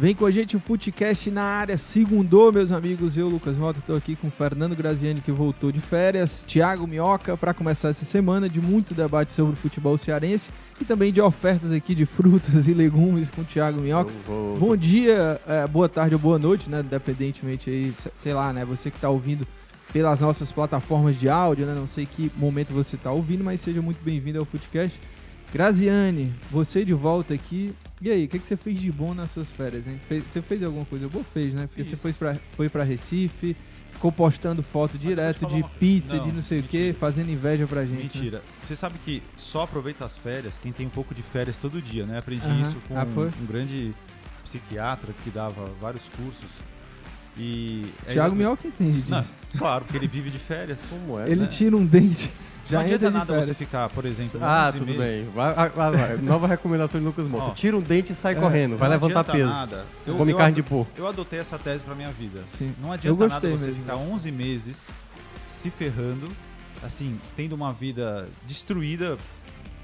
Vem com a gente o Footcast na área, segundou, meus amigos. Eu, Lucas Mota, estou aqui com o Fernando Graziani, que voltou de férias, Thiago Minhoca, para começar essa semana de muito debate sobre o futebol cearense e também de ofertas aqui de frutas e legumes com o Thiago Minhoca. Bom dia, é, boa tarde ou boa noite, né? Independentemente aí, sei lá, né? Você que está ouvindo pelas nossas plataformas de áudio, né? Não sei que momento você está ouvindo, mas seja muito bem-vindo ao Footcast. Graziane, você de volta aqui. E aí, o que, que você fez de bom nas suas férias, hein? Fez- você fez alguma coisa boa? Fez, né? Porque Fiz. você foi pra, foi pra Recife, ficou postando foto te direto de uma- pizza, Não, de não sei o quê, mentira. fazendo inveja pra gente. né? Mentira. Você sabe que só aproveita as férias quem tem um pouco de férias todo dia, né? Aprendi isso com Ah, um, um grande psiquiatra que dava vários cursos. E. é Thiago ele- Minhoca entende disso. Não, claro, porque ele vive de férias. Como é? Ele né? tira um dente. Já não adianta nada você ficar, por exemplo, Ah, 11 tudo meses. bem. Vai, vai, vai. Nova recomendação de Lucas Mota. Ó. Tira um dente e sai É, correndo. Vai Não levantar adianta peso. Nada. Eu, Come eu carne de porco. Eu adotei essa tese pra minha vida. Sim. Não adianta nada você mesmo ficar disso. 11 meses se ferrando, assim, tendo uma vida destruída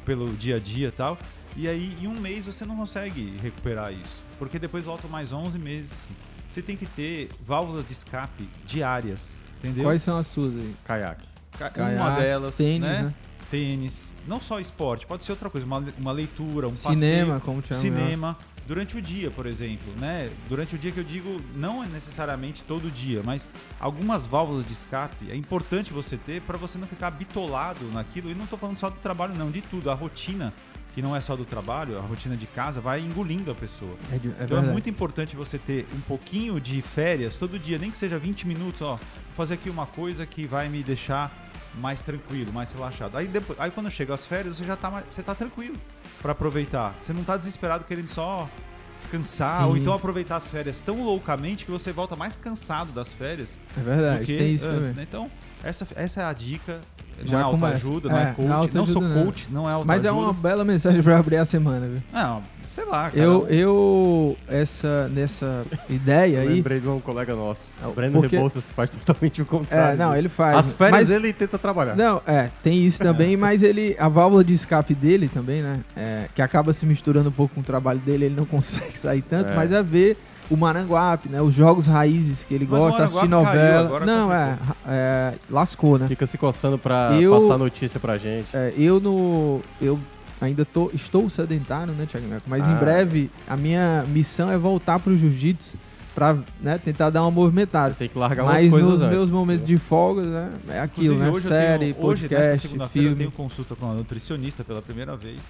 pelo dia a dia e tal, e aí em um mês você não consegue recuperar isso, porque depois volta mais 11 meses. Assim. Você tem que ter válvulas de escape diárias, entendeu? Quais são as suas aí? Caiaque. Ca- Caiaque, uma delas, tênis, né? né? Tênis, não só esporte, pode ser outra coisa, uma, uma leitura, um Cinema, passeio, como o Thiago Minhoca. cinema durante o dia, por exemplo, né? Durante o dia que eu digo, não é necessariamente todo dia, mas algumas válvulas de escape é importante você ter para você não ficar bitolado naquilo. E não tô falando só do trabalho, não, de tudo. A rotina, que não é só do trabalho, a rotina de casa vai engolindo a pessoa. É, é então é muito importante você ter um pouquinho de férias todo dia, nem que seja 20 minutos, ó. Vou fazer aqui uma coisa que vai me deixar mais tranquilo, mais relaxado. Aí depois, aí quando chega as férias, você já tá mais, você tá tranquilo para aproveitar. Você não tá desesperado querendo só descansar Sim. ou então aproveitar as férias tão loucamente que você volta mais cansado das férias É verdade, do que tem isso antes, também. né? Então, essa, essa é a dica. Não Já é autoajuda, não É, é não é coach. Não, sou autoajuda, não. coach, não é autoajuda. Mas é uma bela mensagem pra abrir a semana, viu? Não, sei lá, cara. Eu, eu, essa, nessa ideia Eu aí. lembrei de um colega nosso, o Breno porque- Rebouças, que faz totalmente o contrário. É, não, ele faz. As férias mas, ele tenta trabalhar. Não, é, tem isso também, mas ele. A válvula de escape dele também, né? é, que acaba se misturando um pouco com o trabalho dele, ele não consegue sair tanto, É. mas é ver o Maranguape, né? Os jogos raízes que ele Mas gosta, assistir caiu, novela. agora não, é, é, Lascou, né? Fica se coçando pra Eu- passar notícia pra gente. É, eu no. Eu ainda tô, estou sedentário, né, Thiago Neco? Mas em Ah. breve a minha missão é voltar pro jiu-jitsu pra né, tentar dar uma movimentada. Tem que largar Mas umas coisas nos antes. meus momentos de folga, né? É aquilo, Inclusive, né? hoje eu Série, tenho, hoje, nesta podcast, segunda-feira, eu filme. tenho consulta com a nutricionista pela primeira vez.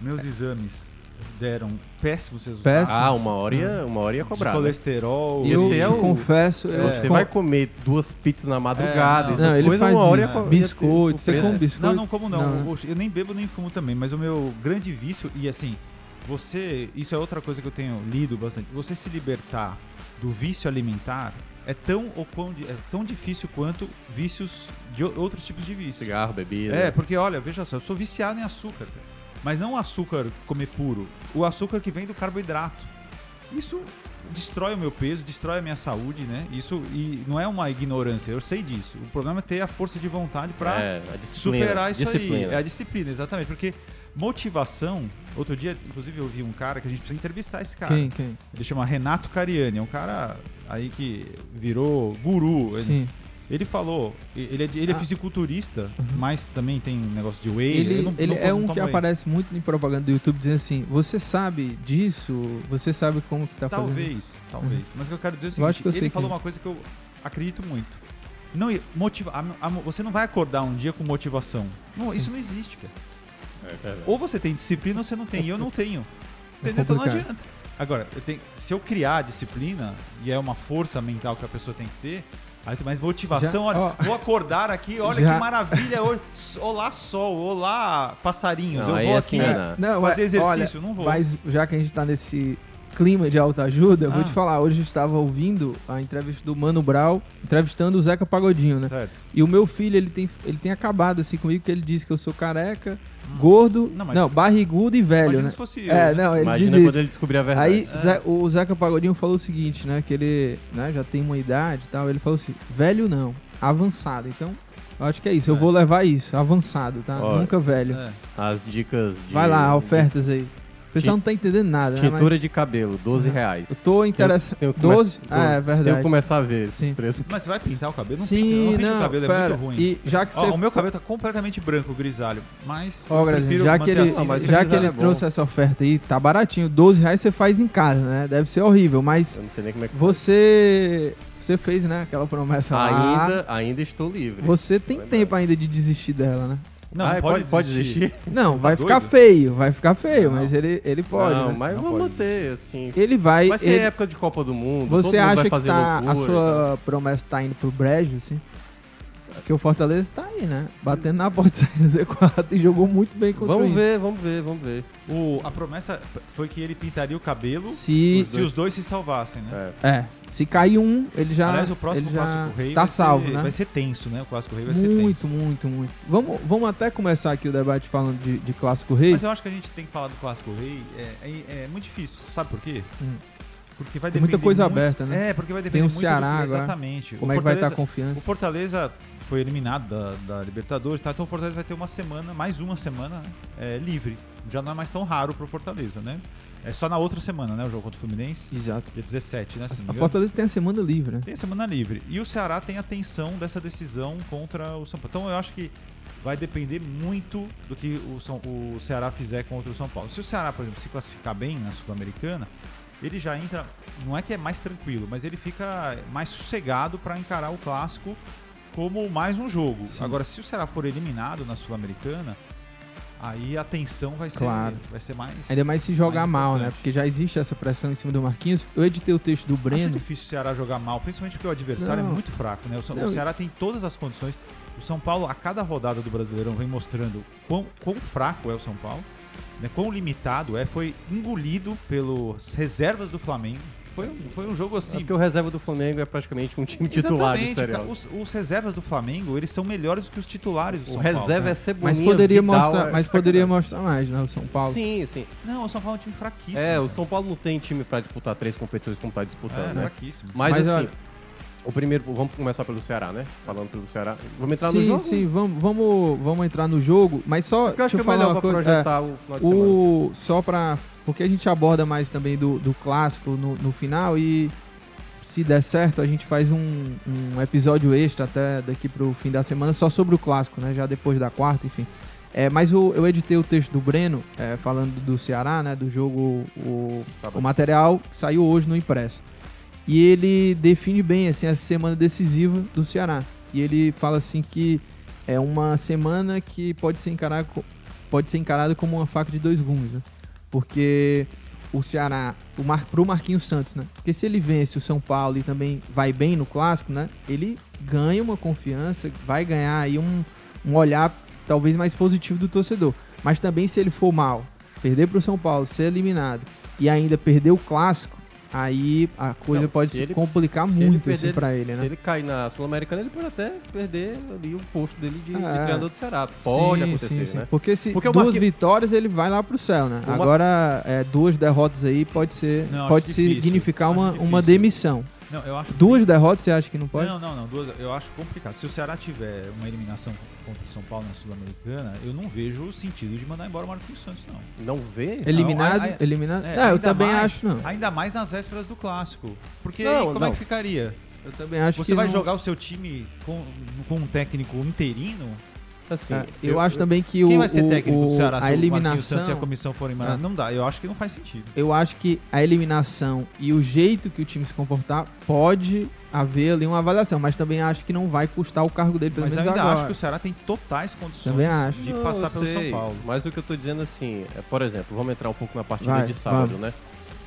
Meus exames deram péssimos resultados. Péssimos? Ah, uma hora ia, uma hora ia De cobrar. né? colesterol. E eu é te o- confesso. eu- Você com- vai comer duas pizzas na madrugada, É, não. essas Não, coisas, uma hora ia, isso. ia Biscoito, você come biscoito? Não, não como não. Não, Eu nem bebo nem fumo também, mas o meu grande vício, e assim, você. Isso é outra coisa que eu tenho lido bastante. Você se libertar do vício alimentar é tão, ou quão é tão difícil quanto vícios de outros tipos de vício. Cigarro, bebida. É, porque olha, veja só, eu sou viciado em açúcar, cara. Mas não o açúcar comer puro, o açúcar que vem do carboidrato. Isso destrói o meu peso, destrói a minha saúde, né? Isso e não é uma ignorância, eu sei disso. O problema é ter a força de vontade pra É, superar isso disciplina. aí. É a disciplina, exatamente. Porque motivação. Outro dia, inclusive, eu vi um cara que a gente precisa entrevistar esse cara. Quem, quem? Ele chama Renato Cariani, é um cara aí que virou guru. Sim. ele falou, ele é, ele é Ah. fisiculturista, mas também tem um negócio de whey. Ele, eu não- ele não- é não um que whey. aparece muito em propaganda do YouTube dizendo assim: você sabe disso? Você sabe como que tá fazendo? Talvez, talvez. Mas o que eu quero dizer é o Eu seguinte, que eu sei ele falou quem. uma coisa que eu acredito muito. Não, motiva, a- a- você não vai acordar um dia com motivação. Não, isso não existe, cara. É. Ou você tem disciplina ou você não tem. E eu não tenho. Entendeu? então não adianta. Agora, eu tenho, se eu criar disciplina, e é uma força mental que a pessoa tem que ter, Aí tu mais motivação, Já- olha, ó. vou acordar aqui, olha Já- que maravilha hoje. Olá sol, olá passarinhos. Não, eu vou é aqui assim, né, né? Não, fazer é, exercício, olha, não vou. Mas já que a gente tá nesse clima de autoajuda, eu vou Ah. te falar, hoje eu estava ouvindo a entrevista do Mano Brown, entrevistando o Zeca Pagodinho, né? Certo. E o meu filho, ele tem, ele tem acabado assim comigo, que ele disse que eu sou careca, gordo, Não, não, barrigudo e velho, né? se fosse eu. É, né? não, ele Imagina diz quando ele descobrir a verdade. Aí É. Zé- o Zeca Pagodinho falou o seguinte, né? Que ele né, já tem uma idade e tal. Ele falou assim: velho não, avançado. Então, eu acho que é isso. Eu É. vou levar isso, avançado, tá? Ó, Nunca velho. É. As dicas de... Vai lá, ofertas aí. O pessoal não tá entendendo nada, né? Mas Tintura de cabelo, 12 reais. eu tô interessado. Eu 12? começo- Ah, é verdade. Eu começar a ver esses Sim. preços. Mas você vai pintar o cabelo? Não Sim, pinta, não pinta o cabelo, é pera. muito ruim. E já que Ó, você. o meu cabelo tá completamente branco, grisalho. Mas. Ó, eu Grazinho, prefiro já que manter ele, assim, Não, mas já que ele é bom. trouxe essa oferta aí, tá baratinho. 12 reais você faz em casa, né? Deve ser horrível, mas Eu não sei nem como é que você. Você fez, né? Aquela promessa lá. Ainda, ainda estou livre. Você tem Verdade. tempo ainda de desistir dela, né? Não, Ah, não pode, pode desistir? Não, vai ficar Tá doido? feio, vai ficar feio, Não. mas ele, ele pode. não, né? mas Não vamos pode. manter, assim. Ele vai. Vai ser ele- época de Copa do Mundo, todo Você mundo acha vai que tá, a loucura sua promessa tá indo pro brejo, assim? Porque o Fortaleza tá aí, né? Batendo na porta saindo Z4 e jogou muito bem contra o Vamos ver, vamos ver, vamos ver. O, a promessa foi que ele pintaria o cabelo Se, se os dois se salvassem, né? É. é, se cair um, ele já, Aliás, o próximo ele já Rei tá vai, salvo, ser, né? vai ser tenso, né? O Clássico Rei vai ser Muito, tenso. muito, muito. Vamos, vamos até começar aqui o debate falando de, de Clássico Rei. Mas eu acho que a gente tem que falar do Clássico Rei. É, é- é muito difícil, sabe por quê? Hum. Porque vai Tem depender muita coisa muito- aberta, né? É, porque vai Tem depender o muito Ceará do, agora. Exatamente. Como o é que vai estar a Fortaleza- confiança? O Fortaleza foi eliminado da, da Libertadores, tá? então o Fortaleza vai ter uma semana, mais uma semana é, livre. Já não é mais tão raro pro Fortaleza, né? É só na outra semana, né? O jogo contra o Fluminense, Exato. dia 17, né? A. Fortaleza tem a semana livre, né? Tem a semana livre. E o Ceará tem a tensão dessa decisão contra o São Paulo. Então eu acho que vai depender muito do que o, São, o Ceará fizer contra o São Paulo. Se o Ceará, por exemplo, se classificar bem na Sul-Americana, ele já entra. Não é que é mais tranquilo, mas ele fica mais sossegado para encarar o clássico como mais um jogo. Sim. Agora, se o Ceará for eliminado na Sul-Americana, aí a tensão vai ser, Claro. vai ser mais. Ainda mais se jogar mais mal, né? Porque já existe essa pressão em cima do Marquinhos. Eu editei o texto do Acho Breno. difícil o Ceará jogar mal, principalmente porque o adversário Não. é muito fraco, né? O, o Não, e- Ceará tem todas as condições. O São Paulo, a cada rodada do Brasileirão, vem mostrando quão, quão fraco é o São Paulo, né? quão limitado é. Foi engolido pelas reservas do Flamengo. Foi um, foi um jogo É assim. porque o reserva do Flamengo é praticamente um time titular de Exatamente, cara. Os, os reservas do Flamengo, eles são melhores do que os titulares do O São Paulo. reserva né? é Cebolinha, Mas poderia Vidal, mostrar, é mas poderia mostrar mais, né? O São Paulo. Sim, sim. Não, o São Paulo é um time fraquíssimo. É, o cara. São Paulo não tem time pra disputar três competições como tá disputando, é, né? fraquíssimo. Mas, Mas, assim, olha- o primeiro, vamos começar pelo Ceará, né? Falando pelo Ceará. Vamos entrar no sim, jogo? sim, vamos, vamos, vamos entrar no jogo, mas só Porque eu acho deixa que é eu falar melhor uma pra coisa. projetar o final é, de semana. o, só pra. Porque a gente aborda mais também do, do clássico no, no final e se der certo, a gente faz um, um episódio extra até daqui pro fim da semana só sobre o clássico, né? Já depois da quarta, enfim. É, mas o- eu editei o texto do Breno, é, falando do Ceará, né? Do jogo, o, o material que saiu hoje no impresso. E ele define bem assim essa semana decisiva do Ceará. E ele fala assim que é uma semana que pode ser encarada pode ser encarada como uma faca de dois gumes, né? Porque o Ceará, o Mar, pro Marquinhos Santos, né? Porque se ele vence o São Paulo e também vai bem no clássico, né? Ele ganha uma confiança, vai ganhar aí um, um olhar talvez mais positivo do torcedor. Mas também se ele for mal, perder pro São Paulo, ser eliminado e ainda perder o clássico, aí a coisa Não, pode se se ele- complicar se ele muito perder- assim pra ele, Se né? ele cair na Sul-Americana, ele pode até perder ali o posto dele de, de É. treinador do Ceará. Pode Sim, acontecer, sim, sim. né? Porque se Porque duas vitórias ele vai lá pro céu, né? O Mar- Agora, é, duas derrotas aí pode ser, Não, pode difícil. significar uma, uma demissão. Não, eu acho Duas derrotas você acha que não pode? Não, não, não. Duas, eu acho complicado. Se o Ceará tiver uma eliminação contra o São Paulo na Sul-Americana, eu não vejo sentido de mandar embora o Marquinhos Santos, não. Não vê? Eliminado, Não, eliminado. É, não, eu ainda também mais- acho não. Ainda mais nas vésperas do clássico. Porque Não, aí, como é não. que ficaria? Eu também acho Você que vai não- jogar o seu time com, com um técnico interino? Assim, É, eu, acho também que Quem o, vai ser o- técnico o- do Ceará a se o Marquinhos eliminação, Santos e a comissão forem mandados? Ah. Não dá. Eu acho que não faz sentido. eu acho que a eliminação e o jeito que o time se comportar pode haver ali uma avaliação, mas também acho que não vai custar o cargo dele pelo Mas eu menos ainda agora. acho que o Ceará tem totais condições Também acho. de Não, passar eu pelo sei, São Paulo. Mas o que eu tô dizendo assim, é, por exemplo, vamos entrar um pouco na partida Vai, de sábado, vamos. né?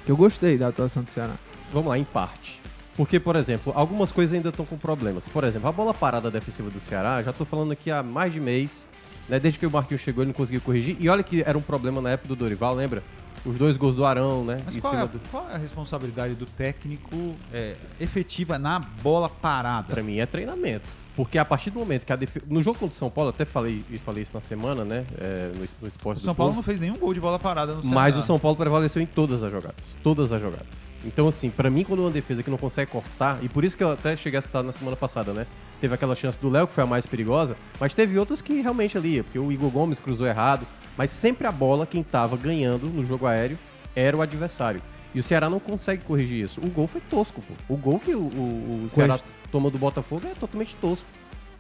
Que eu gostei da atuação do Ceará. Vamos lá, empate. Porque, por exemplo, algumas coisas ainda estão com problemas. Por exemplo, a bola parada defensiva do Ceará, já tô falando aqui há mais de mês, né? Desde que o Marquinhos chegou, ele não conseguiu corrigir. E olha que era um problema na época do Dorival, lembra? Os dois gols do Arão, né? Mas qual é, do... qual é a responsabilidade do técnico é, efetiva na bola parada? Pra mim é treinamento. Porque a partir do momento que a defesa. No jogo contra o São Paulo, até falei, falei isso na semana, né? é, no, no esporte O do São Paulo não fez nenhum gol de bola parada no Mas Ceará. o São Paulo prevaleceu em todas as jogadas. Todas as jogadas. Então, assim, pra mim, quando uma defesa que não consegue cortar, e por isso que eu até cheguei a citar na semana passada, né? Teve aquela chance do Léo, que foi a mais perigosa, mas teve outras que realmente ali, porque o Igor Gomes cruzou errado, mas sempre a bola, quem tava ganhando no jogo aéreo, era o adversário. E o Ceará não consegue corrigir isso. O gol foi tosco, pô. O gol que o, o, o Ceará toma do Botafogo é totalmente tosco.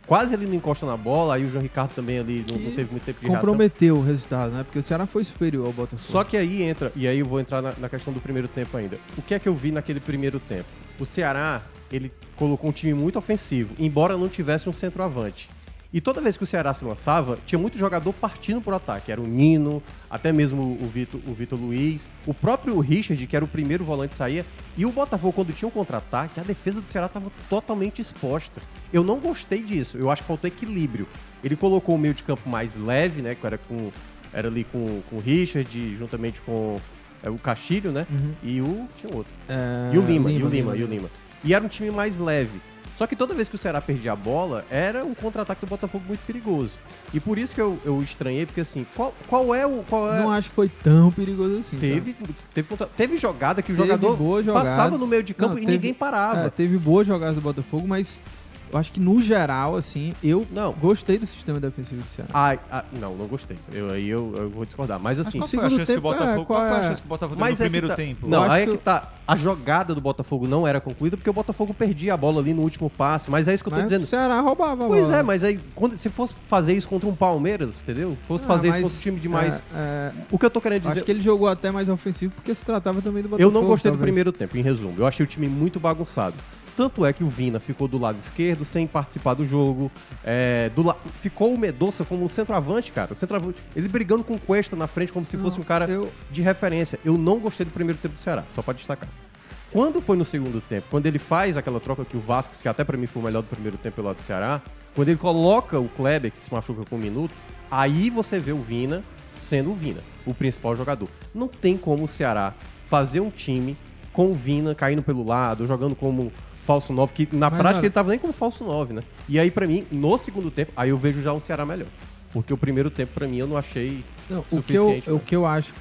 Quase ele não encosta na bola, aí o João Ricardo também ali não, não teve muito tempo de reação. Comprometeu o resultado, né? Porque o Ceará foi superior ao Botafogo. Só que aí entra, e aí eu vou entrar na, na questão do primeiro tempo ainda. O que é que eu vi naquele primeiro tempo? O Ceará, ele colocou um time muito ofensivo, embora não tivesse um centroavante. E toda vez que o Ceará se lançava, tinha muito jogador partindo por ataque. Era o Nino, até mesmo o Vitor, o Vitor Luiz, o próprio Richard, que era o primeiro volante, saía. E o Botafogo, quando tinha um contra-ataque, a defesa do Ceará estava totalmente exposta. Eu não gostei disso. Eu acho que faltou equilíbrio. Ele colocou o meio de campo mais leve, né? Que era com. Era ali com, com o Richard, juntamente com é, o Castilho, né? Uhum. E o. Tinha outro. É, E o Lima, e o Lima, e o Lima. E era um time mais leve. Só que toda vez que o Ceará perdia a bola, era um contra-ataque do Botafogo muito perigoso. E por isso que eu, eu estranhei, porque assim, qual, qual é o. Qual é... Não acho que foi tão perigoso assim. tá? Teve, teve, teve jogada que o Teve jogador passava no meio de campo Não, e teve- ninguém parava. É, teve boas jogadas do Botafogo, mas eu acho que no geral, assim, eu Não. gostei do sistema defensivo do Ceará. Ai, ah, não, não gostei. Eu, aí eu, eu vou discordar. Mas Mas assim. qual foi a segundo chance que o tempo, é, Botafogo... qual qual foi a é? chance que o Botafogo teve Mas no é primeiro tá- tempo? Não, Eu aí é acho que tá. A jogada do Botafogo não era concluída porque o Botafogo perdia a bola ali no último passe. Mas é isso que eu tô Mas dizendo. o Ceará roubava a Pois bola. é, mas aí, quando, se fosse fazer isso contra um Palmeiras, entendeu? Fosse Ah, fazer mas, isso contra um time de mais. é, é, O que eu tô querendo acho dizer. que ele jogou até mais ofensivo porque se tratava também do Eu Botafogo. não gostei do talvez. primeiro tempo, em resumo. Eu achei o time muito bagunçado. Tanto é que o Vina ficou do lado esquerdo, sem participar do jogo. É, do la... Ficou o Medoça como um centroavante, cara. O centroavante, ele brigando com o Cuesta na frente como se fosse Não, um cara eu- de referência. Eu não gostei do primeiro tempo do Ceará, só pra destacar. Quando foi no segundo tempo, quando ele faz aquela troca que o Vasquez, que até pra mim foi o melhor do primeiro tempo pelo lado do Ceará, quando ele coloca o Kleber, que se machuca com um minuto, aí você vê o Vina sendo o Vina, o principal jogador. Não tem como o Ceará fazer um time com o Vina caindo pelo lado, jogando como falso 9, que na Mas, prática ele tava nem como falso 9, né? E aí, pra mim, no segundo tempo, aí eu vejo já um Ceará melhor. Porque o primeiro tempo, pra mim, eu não achei Não, o que, eu, suficiente. o né? que eu acho,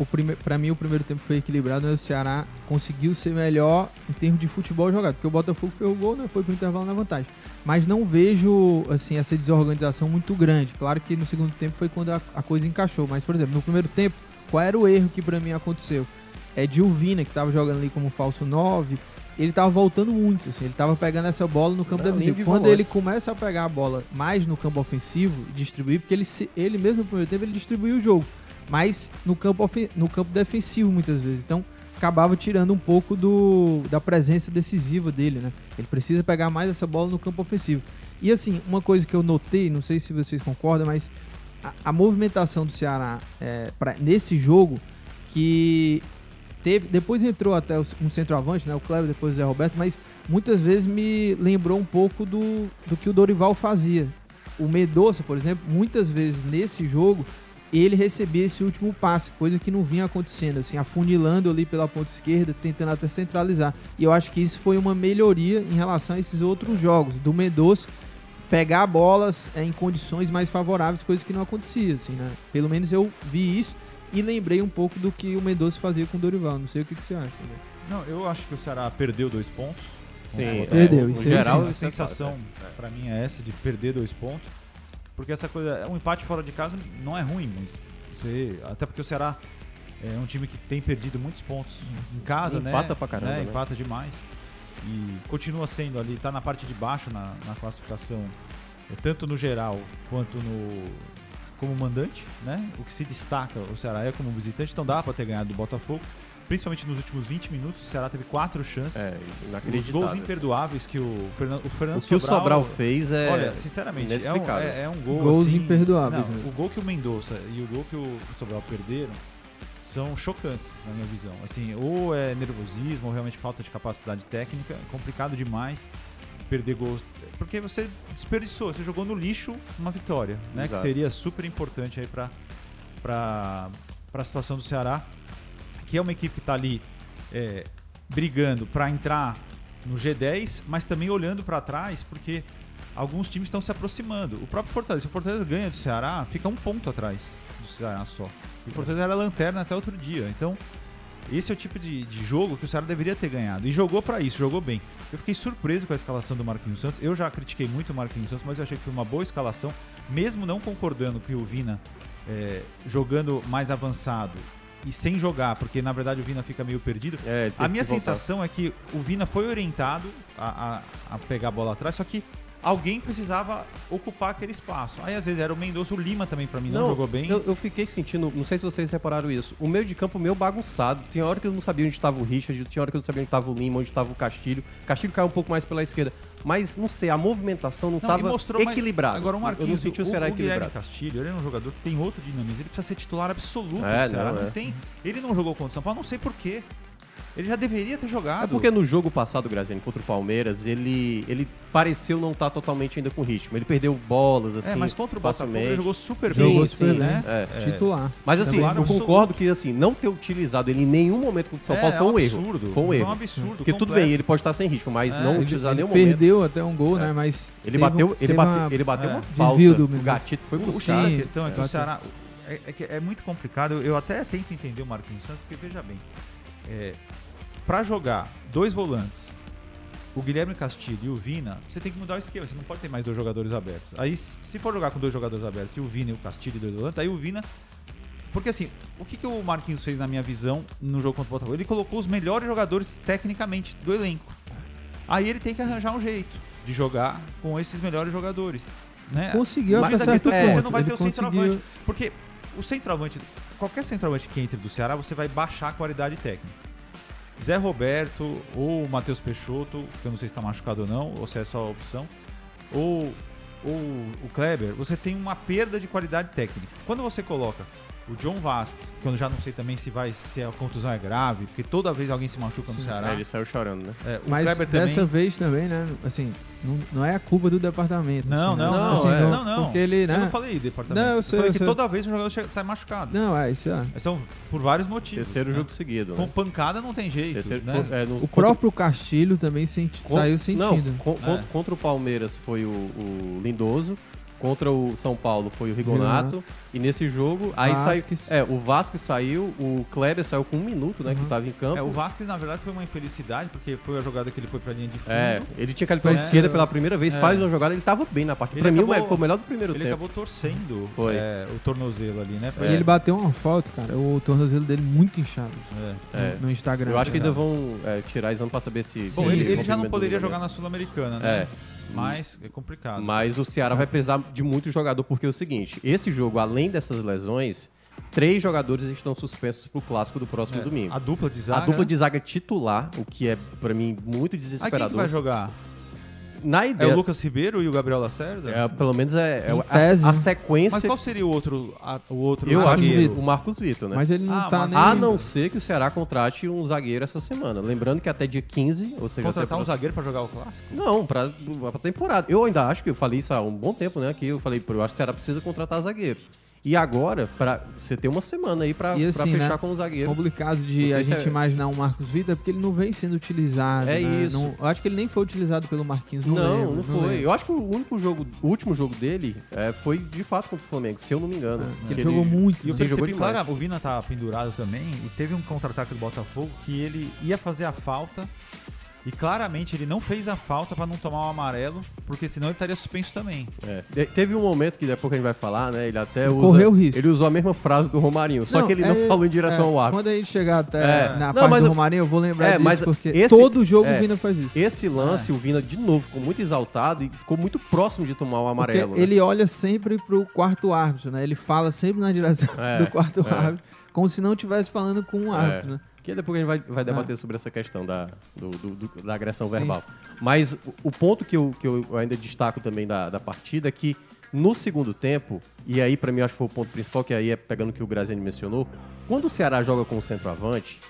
pra mim o primeiro tempo foi equilibrado, mas o Ceará conseguiu ser melhor em termos de futebol jogado, porque o Botafogo fez o gol, né, foi pro intervalo na vantagem. Mas não vejo, assim, essa desorganização muito grande. Claro que no segundo tempo foi quando a, a coisa encaixou, mas, por exemplo, no primeiro tempo, qual era o erro que pra mim aconteceu? É de Vina, que tava jogando ali como falso 9, ele tava voltando muito, assim, ele tava pegando essa bola no campo defensivo. de Quando volantes. ele começa a pegar a bola mais no campo ofensivo e distribuir, porque ele, ele mesmo no primeiro tempo ele distribuiu o jogo, mas no campo, no campo defensivo muitas vezes. Então acabava tirando um pouco do, da presença decisiva dele, né? Ele precisa pegar mais essa bola no campo ofensivo. E assim, uma coisa que eu notei, não sei se vocês concordam, mas a, a movimentação do Ceará é, pra, nesse jogo que teve, depois entrou até um centroavante, né, o Cleber, depois o Zé Roberto, mas muitas vezes me lembrou um pouco do, do que o Dorival fazia. O Medoça, por exemplo, muitas vezes nesse jogo ele recebia esse último passe, coisa que não vinha acontecendo, assim, afunilando ali pela ponta esquerda, tentando até centralizar. E eu acho que isso foi uma melhoria em relação a esses outros jogos, do Medoça pegar bolas é, em condições mais favoráveis, coisa que não acontecia, assim, né? Pelo menos eu vi isso e lembrei um pouco do que o Mendoza fazia com o Dorival. Não sei o que, que você acha. Né? Não, eu acho que o Ceará perdeu dois pontos. Sim, É, é, Perdeu, isso aí geral, sim. a é sensação fato, pra mim é essa de perder dois pontos. Porque essa coisa, um empate fora de casa não é ruim, mas você, até porque o Ceará é um time que tem perdido muitos pontos em casa, né? Empata pra caramba, né? né? Empata demais. E continua sendo ali, tá na parte de baixo na, na classificação, é, tanto no geral quanto no como mandante, né? O que se destaca o Ceará é como visitante, então dá pra ter ganhado do Botafogo. Principalmente nos últimos 20 minutos, o Ceará teve quatro chances. É, Os gols imperdoáveis que o Fernando, o Fernando O que o Sobral fez é. Olha, sinceramente, é um, inexplicável. é, é um gol Gols assim, imperdoáveis não, mesmo. o gol que o Mendonça e o gol que o Sobral perderam são chocantes, na minha visão. Assim, ou é nervosismo, ou realmente falta de capacidade técnica, é complicado demais perder gols. Porque você desperdiçou, você jogou no lixo uma vitória, né? Exato. Que seria super importante aí para para a situação do Ceará, que é uma equipe que está ali é, brigando para entrar no G10, mas também olhando para trás, porque alguns times estão se aproximando. O próprio Fortaleza, se o Fortaleza ganha do Ceará, fica um ponto atrás do Ceará só. E o Fortaleza era lanterna até outro dia. Então, esse é o tipo de, de jogo que o Ceará deveria ter ganhado. E jogou para isso, jogou bem. Eu fiquei surpreso com a escalação do Marquinhos Santos. Eu já critiquei muito o Marquinhos Santos, mas eu achei que foi uma boa escalação, mesmo não concordando com o Vina é, jogando mais avançado e sem jogar, porque na verdade o Vina fica meio perdido. É, A minha que voltar. sensação é que o Vina foi orientado a, a- a pegar a bola atrás, só que alguém precisava ocupar aquele espaço. Aí às vezes era o Mendonça, o Lima também pra mim não, jogou bem. Eu, eu fiquei sentindo, não sei se vocês repararam isso, o meio de campo meio bagunçado. Tinha hora que eu não sabia onde estava o Richard, tinha hora que eu não sabia onde estava o Lima, onde estava o Castilho. Castilho caiu um pouco mais pela esquerda. Mas, não sei, a movimentação não Não, estava equilibrada. Agora o Marquinhos, eu não senti o Ceará o, o Guilherme equilibrado. Castilho, ele é um jogador que tem outro dinamismo. Ele precisa ser titular absoluto É, Ceará. não, Não é. tem, ele não jogou contra o São Paulo, não sei porquê. Ele já deveria ter jogado. É porque no jogo passado, Graziani, contra o Palmeiras, ele, ele pareceu não estar totalmente ainda com ritmo. Ele perdeu bolas, assim, é, mas contra o Botafogo facilmente. ele jogou super Sim, bem. Jogou sim, super bem. né? É. Titular. Mas assim, Titular eu concordo que assim, não ter utilizado ele em nenhum momento contra o São É, Paulo é foi um um erro. absurdo. Foi um Foi erro. um absurdo Porque tudo completo. bem, ele pode estar sem ritmo, mas É, não ele- utilizar Ele nenhum momento. perdeu até um gol, né? Mas Ele teve bateu, um- ele bateu, uma- ele bateu é, uma falta. do o gatito foi O buscar. Da Sim, questão é que o. Ceará é, é é muito complicado. Eu até tento entender o Marquinhos Santos, porque veja bem, é, para jogar dois volantes, o Guilherme Castilho e o Vina, você tem que mudar o esquema. Você não pode ter mais dois jogadores abertos. Aí, se for jogar com dois jogadores abertos, e o Vina e o Castilho e dois volantes, aí o Vina porque assim, o que, que o Marquinhos fez na minha visão no jogo contra o Botafogo? Ele colocou os melhores jogadores tecnicamente do elenco. Aí ele tem que arranjar um jeito de jogar com esses melhores jogadores. Né? Conseguiu Mas a questão é que você não vai ter Ele o centroavante. Porque o centroavante, qualquer centroavante que entre do Ceará, você vai baixar a qualidade técnica. Zé Roberto ou Matheus Peixoto, que eu não sei se está machucado ou não, ou se é só opção, ou, ou o Kleber, você tem uma perda de qualidade técnica. Quando você coloca o John Vasquez, que eu já não sei também se vai se a contusão é grave, porque toda vez alguém se machuca no Sim. Ceará. É, ele saiu chorando, né? É, o Mas Kleber dessa também. vez também, né? Assim, não, não é a culpa do departamento. Não, assim, não, né? não, Assim, é. não, não. Porque ele, né? Eu não falei departamento. Não, eu sei, falei eu que sei. toda vez o jogador sai machucado. Não, é isso. É. São por vários motivos. Terceiro né? jogo seguido, Com né? pancada não tem jeito. Terceiro, né? foi- é, no- O contra- próprio Castilho também senti- con- saiu Não, sentindo. con- con- É. contra o Palmeiras foi o, o Lindoso. Contra o São Paulo foi o Rigonato. E nesse jogo, aí saiu. Vasquez. É, o Vasquez saiu, o Kleber saiu com um minuto, né? Que Uhum. tava em campo. É, o Vasquez, na verdade, foi uma infelicidade, porque foi a jogada que ele foi pra linha de fundo. É, ele tinha caído pela É. esquerda pela primeira vez, É. faz uma jogada, ele tava bem na partida. Ele Pra mim, acabou- foi o melhor do primeiro Ele tempo. acabou torcendo Foi. é, o tornozelo ali, né? E ele bateu uma foto, cara. O tornozelo dele muito inchado É. É. no, no Instagram. Eu acho que ainda vão é, tirar exame pra saber se. Bom, ele, ele já não poderia jogar na Sul-Americana, né? É. Mas é complicado. Mas o Ceará vai precisar de muito jogador, porque é o seguinte: esse jogo, além dessas lesões, três jogadores estão suspensos pro clássico do próximo É, domingo. A dupla de A zaga. dupla de zaga titular, o que é pra mim muito Aí quem que desesperador. vai jogar? Na É ideia, o Lucas Ribeiro e o Gabriel Lacerda? é, pelo menos é, é a- a, sequência. Mas qual seria o outro, a- o outro eu acho zagueiro? que o Marcos Vitor, né? Mas ele não Ah, tá nem. A não ser que o Ceará contrate um zagueiro essa semana. Lembrando que até dia 15, ou seja, Contratar um zagueiro pra jogar o clássico? Não, pra, pra temporada. Eu ainda acho que eu falei isso há um bom tempo, né? Que eu falei, eu acho que o Ceará precisa contratar zagueiro. E agora, pra, você tem uma semana aí pra, E pra assim, fechar né, com o zagueiro. complicado Não de a gente é- imaginar um Marcos Vitor porque ele não vem sendo utilizado. É né? isso. Não- eu acho que ele nem foi utilizado pelo Marquinhos. Não, Não, lembro, não foi. lembro. Eu acho que o único jogo, o último jogo dele é, foi de fato contra o Flamengo, se eu não me engano. É, Que ele jogou muito. E eu Sim, percebi, jogou demais. claro, o Vina tá pendurado também, e teve um contra-ataque do Botafogo que ele ia fazer a falta, e claramente ele não fez a falta pra não tomar o amarelo, porque senão ele estaria suspenso também. É. Te- Teve um momento que depois que a gente vai falar, né? Ele até Ele usa. correu risco. Ele usou a mesma frase do Romarinho, só que ele não é- falou em direção é, ao árbitro. Quando a gente chegar até É. na Não, parte mas do eu- Romarinho, eu vou lembrar É, disso, mas porque esse- todo jogo é. o Vina faz isso. Esse lance, o Vina de novo ficou muito exaltado e ficou muito próximo de tomar o amarelo. né? ele olha sempre pro quarto árbitro, né? Ele fala sempre na direção É, do quarto é. árbitro, como se não estivesse falando com um árbitro, né? Que depois a gente vai, vai É. debater sobre essa questão da, do- do- do- da agressão Sim. verbal. Mas o, o ponto que eu, que eu ainda destaco também da, da partida é que No segundo tempo, e aí pra mim acho que foi o ponto principal, que aí é pegando o que o Graziani mencionou, quando o Ceará joga com o centroavante,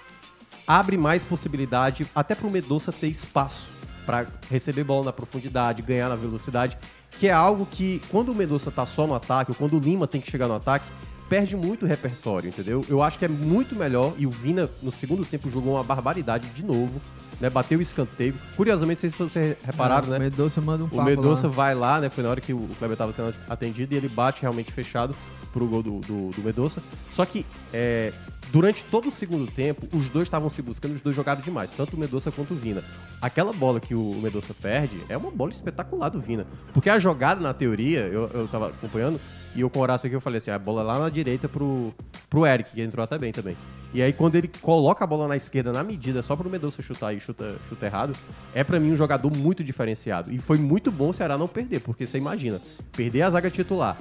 abre mais possibilidade até pro Medoça ter espaço para receber bola na profundidade, ganhar na velocidade, que é algo que quando o Medoça tá só no ataque, ou quando o Lima tem que chegar no ataque, perde muito o repertório, entendeu? Eu acho que é muito melhor, e o Vina no segundo tempo jogou uma barbaridade de novo, né? Bateu o escanteio. Curiosamente, não sei se vocês repararam, O né? Medoça manda um O papo Medoça lá. vai lá, né? Foi na hora que o Kleber tava sendo atendido e ele bate realmente fechado pro gol do, do, do Medoça. Só que é, durante todo o segundo tempo, os dois estavam se buscando, os dois jogaram demais, tanto o Medoça quanto o Vina. Aquela bola que o Medoça perde é uma bola espetacular do Vina. Porque a jogada, na teoria, eu, eu tava acompanhando, e eu com o Horácio aqui eu falei assim: a bola é lá na direita pro, pro Eric, que entrou até bem também. E aí, quando ele coloca a bola na esquerda na medida, só pro Medoça chutar e chuta, chuta errado, é pra mim um jogador muito diferenciado. E foi muito bom o Ceará não perder, porque você imagina, perder a zaga titular,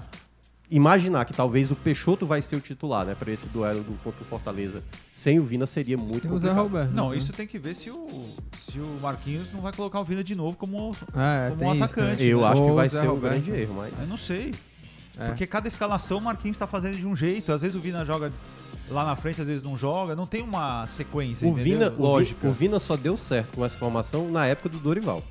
imaginar que talvez o Peixoto vai ser o titular, né, pra esse duelo do, contra o Fortaleza, sem o Vina seria muito Tem o Zé complicado. Roberto. Não, né? isso tem que ver se o, se o Marquinhos não vai colocar o Vina de novo como, É, como um isso atacante. também. Eu né? acho que Ou vai o Zé ser um Roberto. grande erro, mas... Eu não sei. É. Porque cada escalação o Marquinhos tá fazendo de um jeito. Às vezes o Vina joga lá na frente, às vezes não joga. Não tem uma sequência, O entendeu? Vina, o Vi- Lógica. o Vina só deu certo com essa formação na época do Dorival.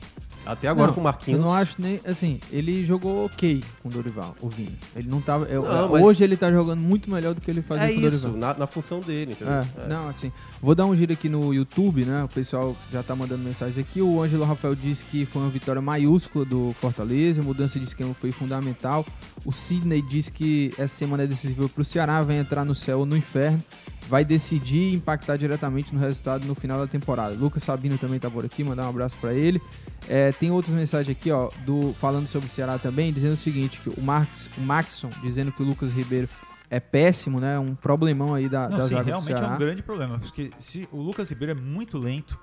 Até agora Não, com o Marquinhos. Eu não acho nem. Assim, ele jogou ok com o Dorival, o Vina. Ele não tava. eu- Não, mas- hoje ele tá jogando muito melhor do que ele fazia É com o isso, Dorival. na, na função dele, entendeu? É, É. não, assim, vou dar um giro aqui no YouTube, né? O pessoal já tá mandando mensagem aqui. O Ângelo Rafael disse que foi uma vitória maiúscula do Fortaleza, a mudança de esquema foi fundamental. O Sidney disse que essa semana é decisiva pro Ceará, vai entrar no céu ou no inferno, vai decidir e impactar diretamente no resultado no final da temporada. Lucas Sabino também tá por aqui, mandar um abraço pra ele. É, tem outras mensagens aqui, ó, do, falando sobre o Ceará também, dizendo o seguinte, que o, Marx, o Maxson dizendo que o Lucas Ribeiro é péssimo, né? Um problemão aí da, Não, da sim, zaga do realmente é Ceará. um grande problema. Porque se o Lucas Ribeiro é muito lento,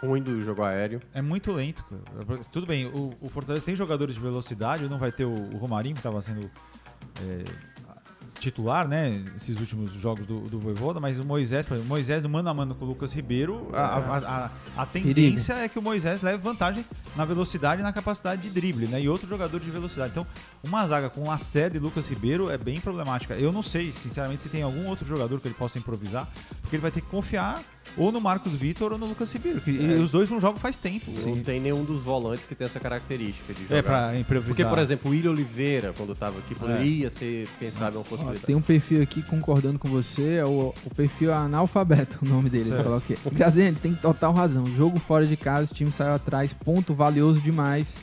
Ruim do jogo aéreo. é muito lento. cara. Tudo bem, o, o Fortaleza tem jogadores de velocidade, não vai ter o, o Romarinho, que estava sendo é, titular, né? Esses últimos jogos do, do Voivoda, mas o Moisés, por exemplo, o Moisés no mano a mano com o Lucas Ribeiro, a, a, a- a tendência é que o Moisés leve vantagem na velocidade e na capacidade de drible, né? E outro jogador de velocidade. Então, uma zaga com Lacerda e Lucas Ribeiro é bem problemática. Eu não sei, sinceramente, se tem algum outro jogador que ele possa improvisar, porque ele vai ter que confiar ou no Marcos Vitor ou no Lucas Ribeiro, que É. os dois não jogam faz tempo. Não tem nenhum dos volantes que tem essa característica de jogar. É, pra improvisar. Porque, por exemplo, o William Oliveira, quando estava aqui, poderia ser, quem sabe, uma Ó, possibilidade. tem um perfil aqui concordando com você, é o, o perfil analfabeto, o nome dele. Falou aqui. Graziani tem total razão. Jogo fora de casa, o time saiu atrás, ponto valioso demais.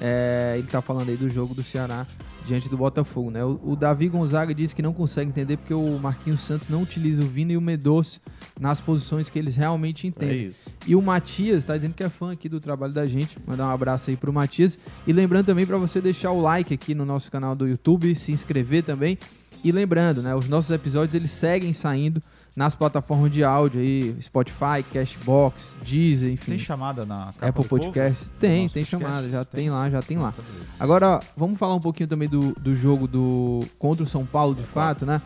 É, ele tá falando aí do jogo do Ceará diante do Botafogo, né? O, o Davi Gonzaga disse que não consegue entender porque o Marquinhos Santos não utiliza o Vina e o Medoce nas posições que eles realmente É entendem. isso. E o Matias tá dizendo que é fã aqui do trabalho da gente. Mandar um abraço aí pro Matias. E lembrando também para você deixar o like aqui no nosso canal do YouTube, se inscrever também. E lembrando, né, os nossos episódios eles seguem saindo nas plataformas de áudio aí, Spotify, Cashbox, Deezer, enfim, Tem chamada na Apple Povo? Podcast. No Tem, nosso tem podcast? chamada, já tem lá, já tem lá. Tá. Agora, vamos falar um pouquinho também do, do jogo do contra o São Paulo, de fato, né?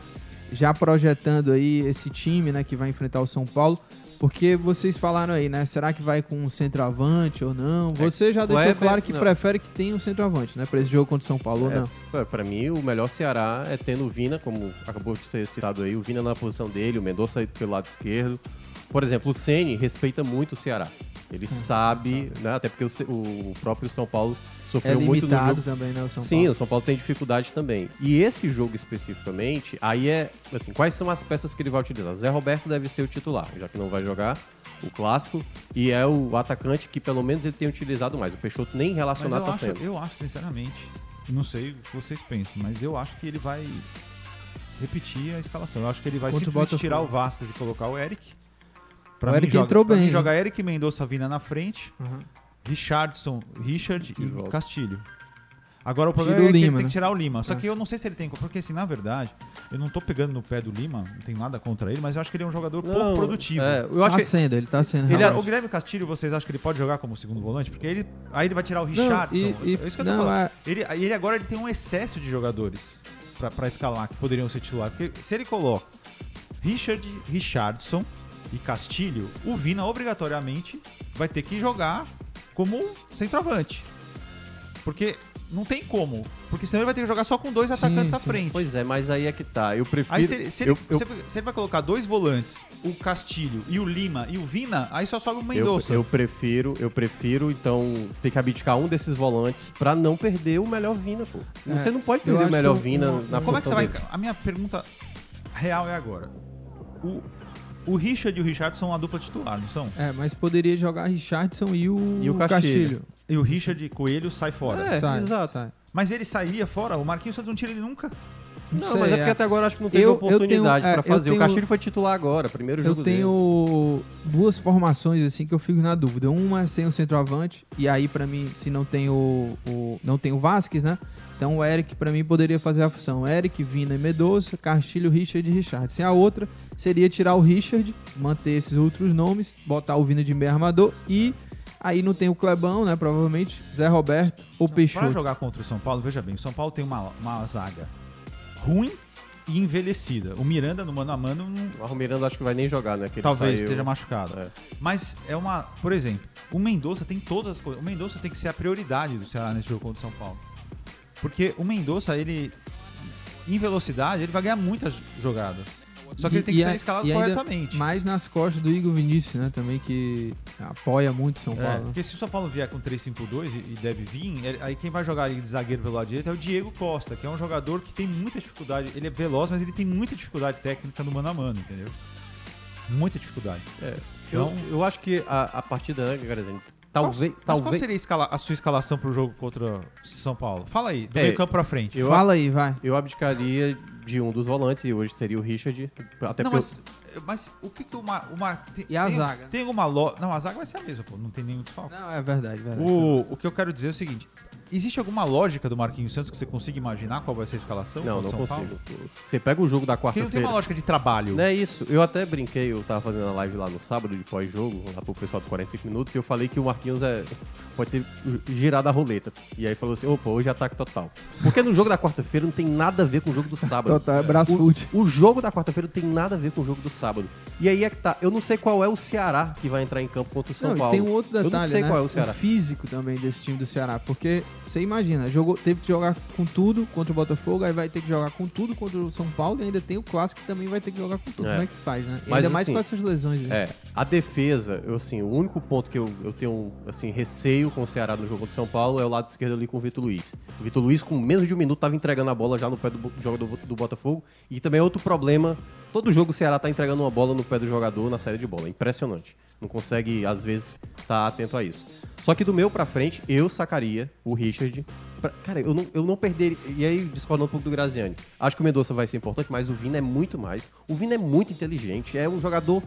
Já projetando aí esse time, né, que vai enfrentar o São Paulo. Porque vocês falaram aí, né? Será que vai com um centroavante ou não? Você já deixou Kleber, claro que não. prefere que tenha um centroavante, né? Pra esse jogo contra o São Paulo, É, não? pra- mim, o melhor Ceará é tendo o Vina, como acabou de ser citado aí, o Vina na posição dele, o Mendonça pelo lado esquerdo. Por exemplo, o Ceni respeita muito o Ceará. Ele sabe, né? Até porque o, o próprio São Paulo É sofreu muito no jogo. também, né? O São Sim, Paulo. o São Paulo tem dificuldade também. E esse jogo especificamente, aí é, assim, quais são as peças que ele vai utilizar? Zé Roberto deve ser o titular, já que não vai jogar o clássico, e é o atacante que pelo menos ele tem utilizado mais. O Peixoto nem Mas relacionado eu tá acho, sendo. eu acho, sinceramente, não sei o que vocês pensam, mas eu acho que ele vai repetir a escalação. Eu acho que ele vai Contra o simplesmente tirar o Vasquez e colocar o Eric. Pra O mim, Eric joga, entrou pra bem, Mim, né? joga Eric Mendonça Vina na frente, Uhum. Richardson, Richard e volta. Castilho. Agora o Tira problema o é que Lima, ele tem né? que tirar o Lima. Só É. que eu não sei se ele tem. Porque, assim, na verdade, eu não tô pegando no pé do Lima, não tenho nada contra ele, mas eu acho que ele é um jogador pouco Não, produtivo. é, eu acho tá que sendo, ele tá sendo. Ele, é- o Guilherme Castilho, vocês acham que ele pode jogar como segundo volante? Porque ele, aí ele vai tirar o Não, Richardson. e- e- é isso que eu tô não, falando. é- Ele, ele agora ele tem um excesso de jogadores pra, pra escalar que poderiam ser titular. Porque se ele coloca Richard, Richardson e Castilho, o Vina obrigatoriamente vai ter que jogar como centroavante. Porque não tem como. Porque senão ele vai ter que jogar só com dois Sim, atacantes à sim. frente. Pois é, mas aí é que tá. Eu prefiro. Aí se, ele- se ele, eu, eu, se ele- vai colocar dois volantes, o Castilho e o Lima e o Vina, aí só sobe o eu, Mendonça. eu prefiro, eu prefiro, então, ter que abdicar um desses volantes pra não perder o melhor Vina, pô. É, Você não pode eu perder o melhor Vina o- na Como é que você função vai. dele. A minha pergunta real é agora. O, o Richard e o Richard são uma dupla titular, não são? É, mas poderia jogar Richardson e o, E o Castilho. E o Richard e Coelho sai fora. É, Sai, exato. sai. Mas ele sairia fora, o Marquinhos Santos não tira ele nunca. Não, sei, mas é porque é. até agora acho que não teve Eu- eu oportunidade tenho- é, pra eu fazer. tenho- O Castilho foi titular agora, primeiro Eu jogo dele. tenho duas formações assim que eu fico na dúvida. Uma é sem o centroavante e aí pra mim se não tem o, o- não tem o Vasquez, né? Então o Eric pra mim poderia fazer a função Eric, Vina e Medoça, Castilho, Richard e Richard. Se a outra seria tirar o Richard, manter esses outros nomes, botar o Vina de meio armador e aí não tem o Clebão, né? Provavelmente Zé Roberto ou Pra Peixoto. jogar contra o São Paulo, veja bem, o São Paulo tem uma, uma zaga ruim e envelhecida. O Miranda no mano a mano não- O Miranda acho que vai nem jogar, né? que ele talvez saiu- esteja machucado. É. Mas é uma. Por exemplo, o Mendonça tem todas as coisas. O Mendonça tem que ser a prioridade do Ceará nesse jogo contra o São Paulo. Porque o Mendonça, ele. Em velocidade, ele vai ganhar muitas jogadas. Só que E- ele tem que ser a- escalado corretamente. Mais nas costas do Igor Vinícius, né? Também que apoia muito o São É, Paulo. né? porque se o São Paulo vier com 3-5-2 e, e deve vir, ele- aí quem vai jogar ali de zagueiro pelo lado direito é o Diego Costa, que é um jogador que tem muita dificuldade. Ele é veloz, mas ele tem muita dificuldade técnica no mano a mano, entendeu? Muita dificuldade. É. Então- Eu, eu acho que a, a partida, né, talvez. Mas qual talvez seria a, escala- a sua escalação pro jogo contra o São Paulo? Fala aí, do É, meio campo pra frente. eu- Fala aí, vai. eu abdicaria de um dos volantes, e hoje seria o Richard. Até não, porque. mas, mas o que que o Mar... O Mar tem, E a tem- zaga? Tem alguma lo... Não, a zaga vai ser a mesma, pô. Não tem nenhum desfalque. Não, é verdade, verdade. O, o que eu quero dizer é o seguinte. Existe alguma lógica do Marquinhos Santos que você consiga imaginar qual vai ser a escalação? não, não o São consigo. Paulo? Você pega o jogo da Porque não tem quarta-feira. uma lógica de trabalho. Não é isso. Eu até brinquei, eu tava fazendo a live lá no sábado de pós-jogo, lá pro pessoal do 45 minutos, e eu falei que o Marquinhos é, pode ter girado a roleta. E aí falou assim, opa, hoje é ataque total. Porque no jogo da quarta-feira não tem nada a ver com o jogo do sábado. Total, é Brasfoot. O, o jogo da quarta-feira não tem nada a ver com o jogo do sábado. E aí é que tá. Eu não sei qual é o Ceará que vai entrar em campo contra o São Não, e Paulo. tem um outro detalhe, eu não sei né? qual é o Ceará. físico também desse time do Ceará, porque você imagina, jogou, teve que jogar com tudo contra o Botafogo, aí vai ter que jogar com tudo contra o São Paulo e ainda tem o clássico que também vai ter que jogar com tudo. É. Como é que faz, né? Mas, ainda mais assim, com essas lesões. aí. É, a defesa, eu assim, o único ponto que eu, eu tenho assim, receio com o Ceará no jogo contra o São Paulo é o lado esquerdo ali com o Vitor Luiz. O Vitor Luiz, com menos de um minuto, tava entregando a bola já no pé do jogador do, do Botafogo. E também é outro problema. Todo jogo o Ceará tá entregando uma bola no pé do jogador na saída de bola. É impressionante. Não consegue, às vezes, estar atento a isso. Só que do meu pra frente, eu sacaria o Richard. pra- cara, eu não, eu não perderia. E aí, discordando um pouco do Graziani. Acho que o Mendonça vai ser importante, mas o Vina é muito mais. O Vina é muito inteligente. É um jogador.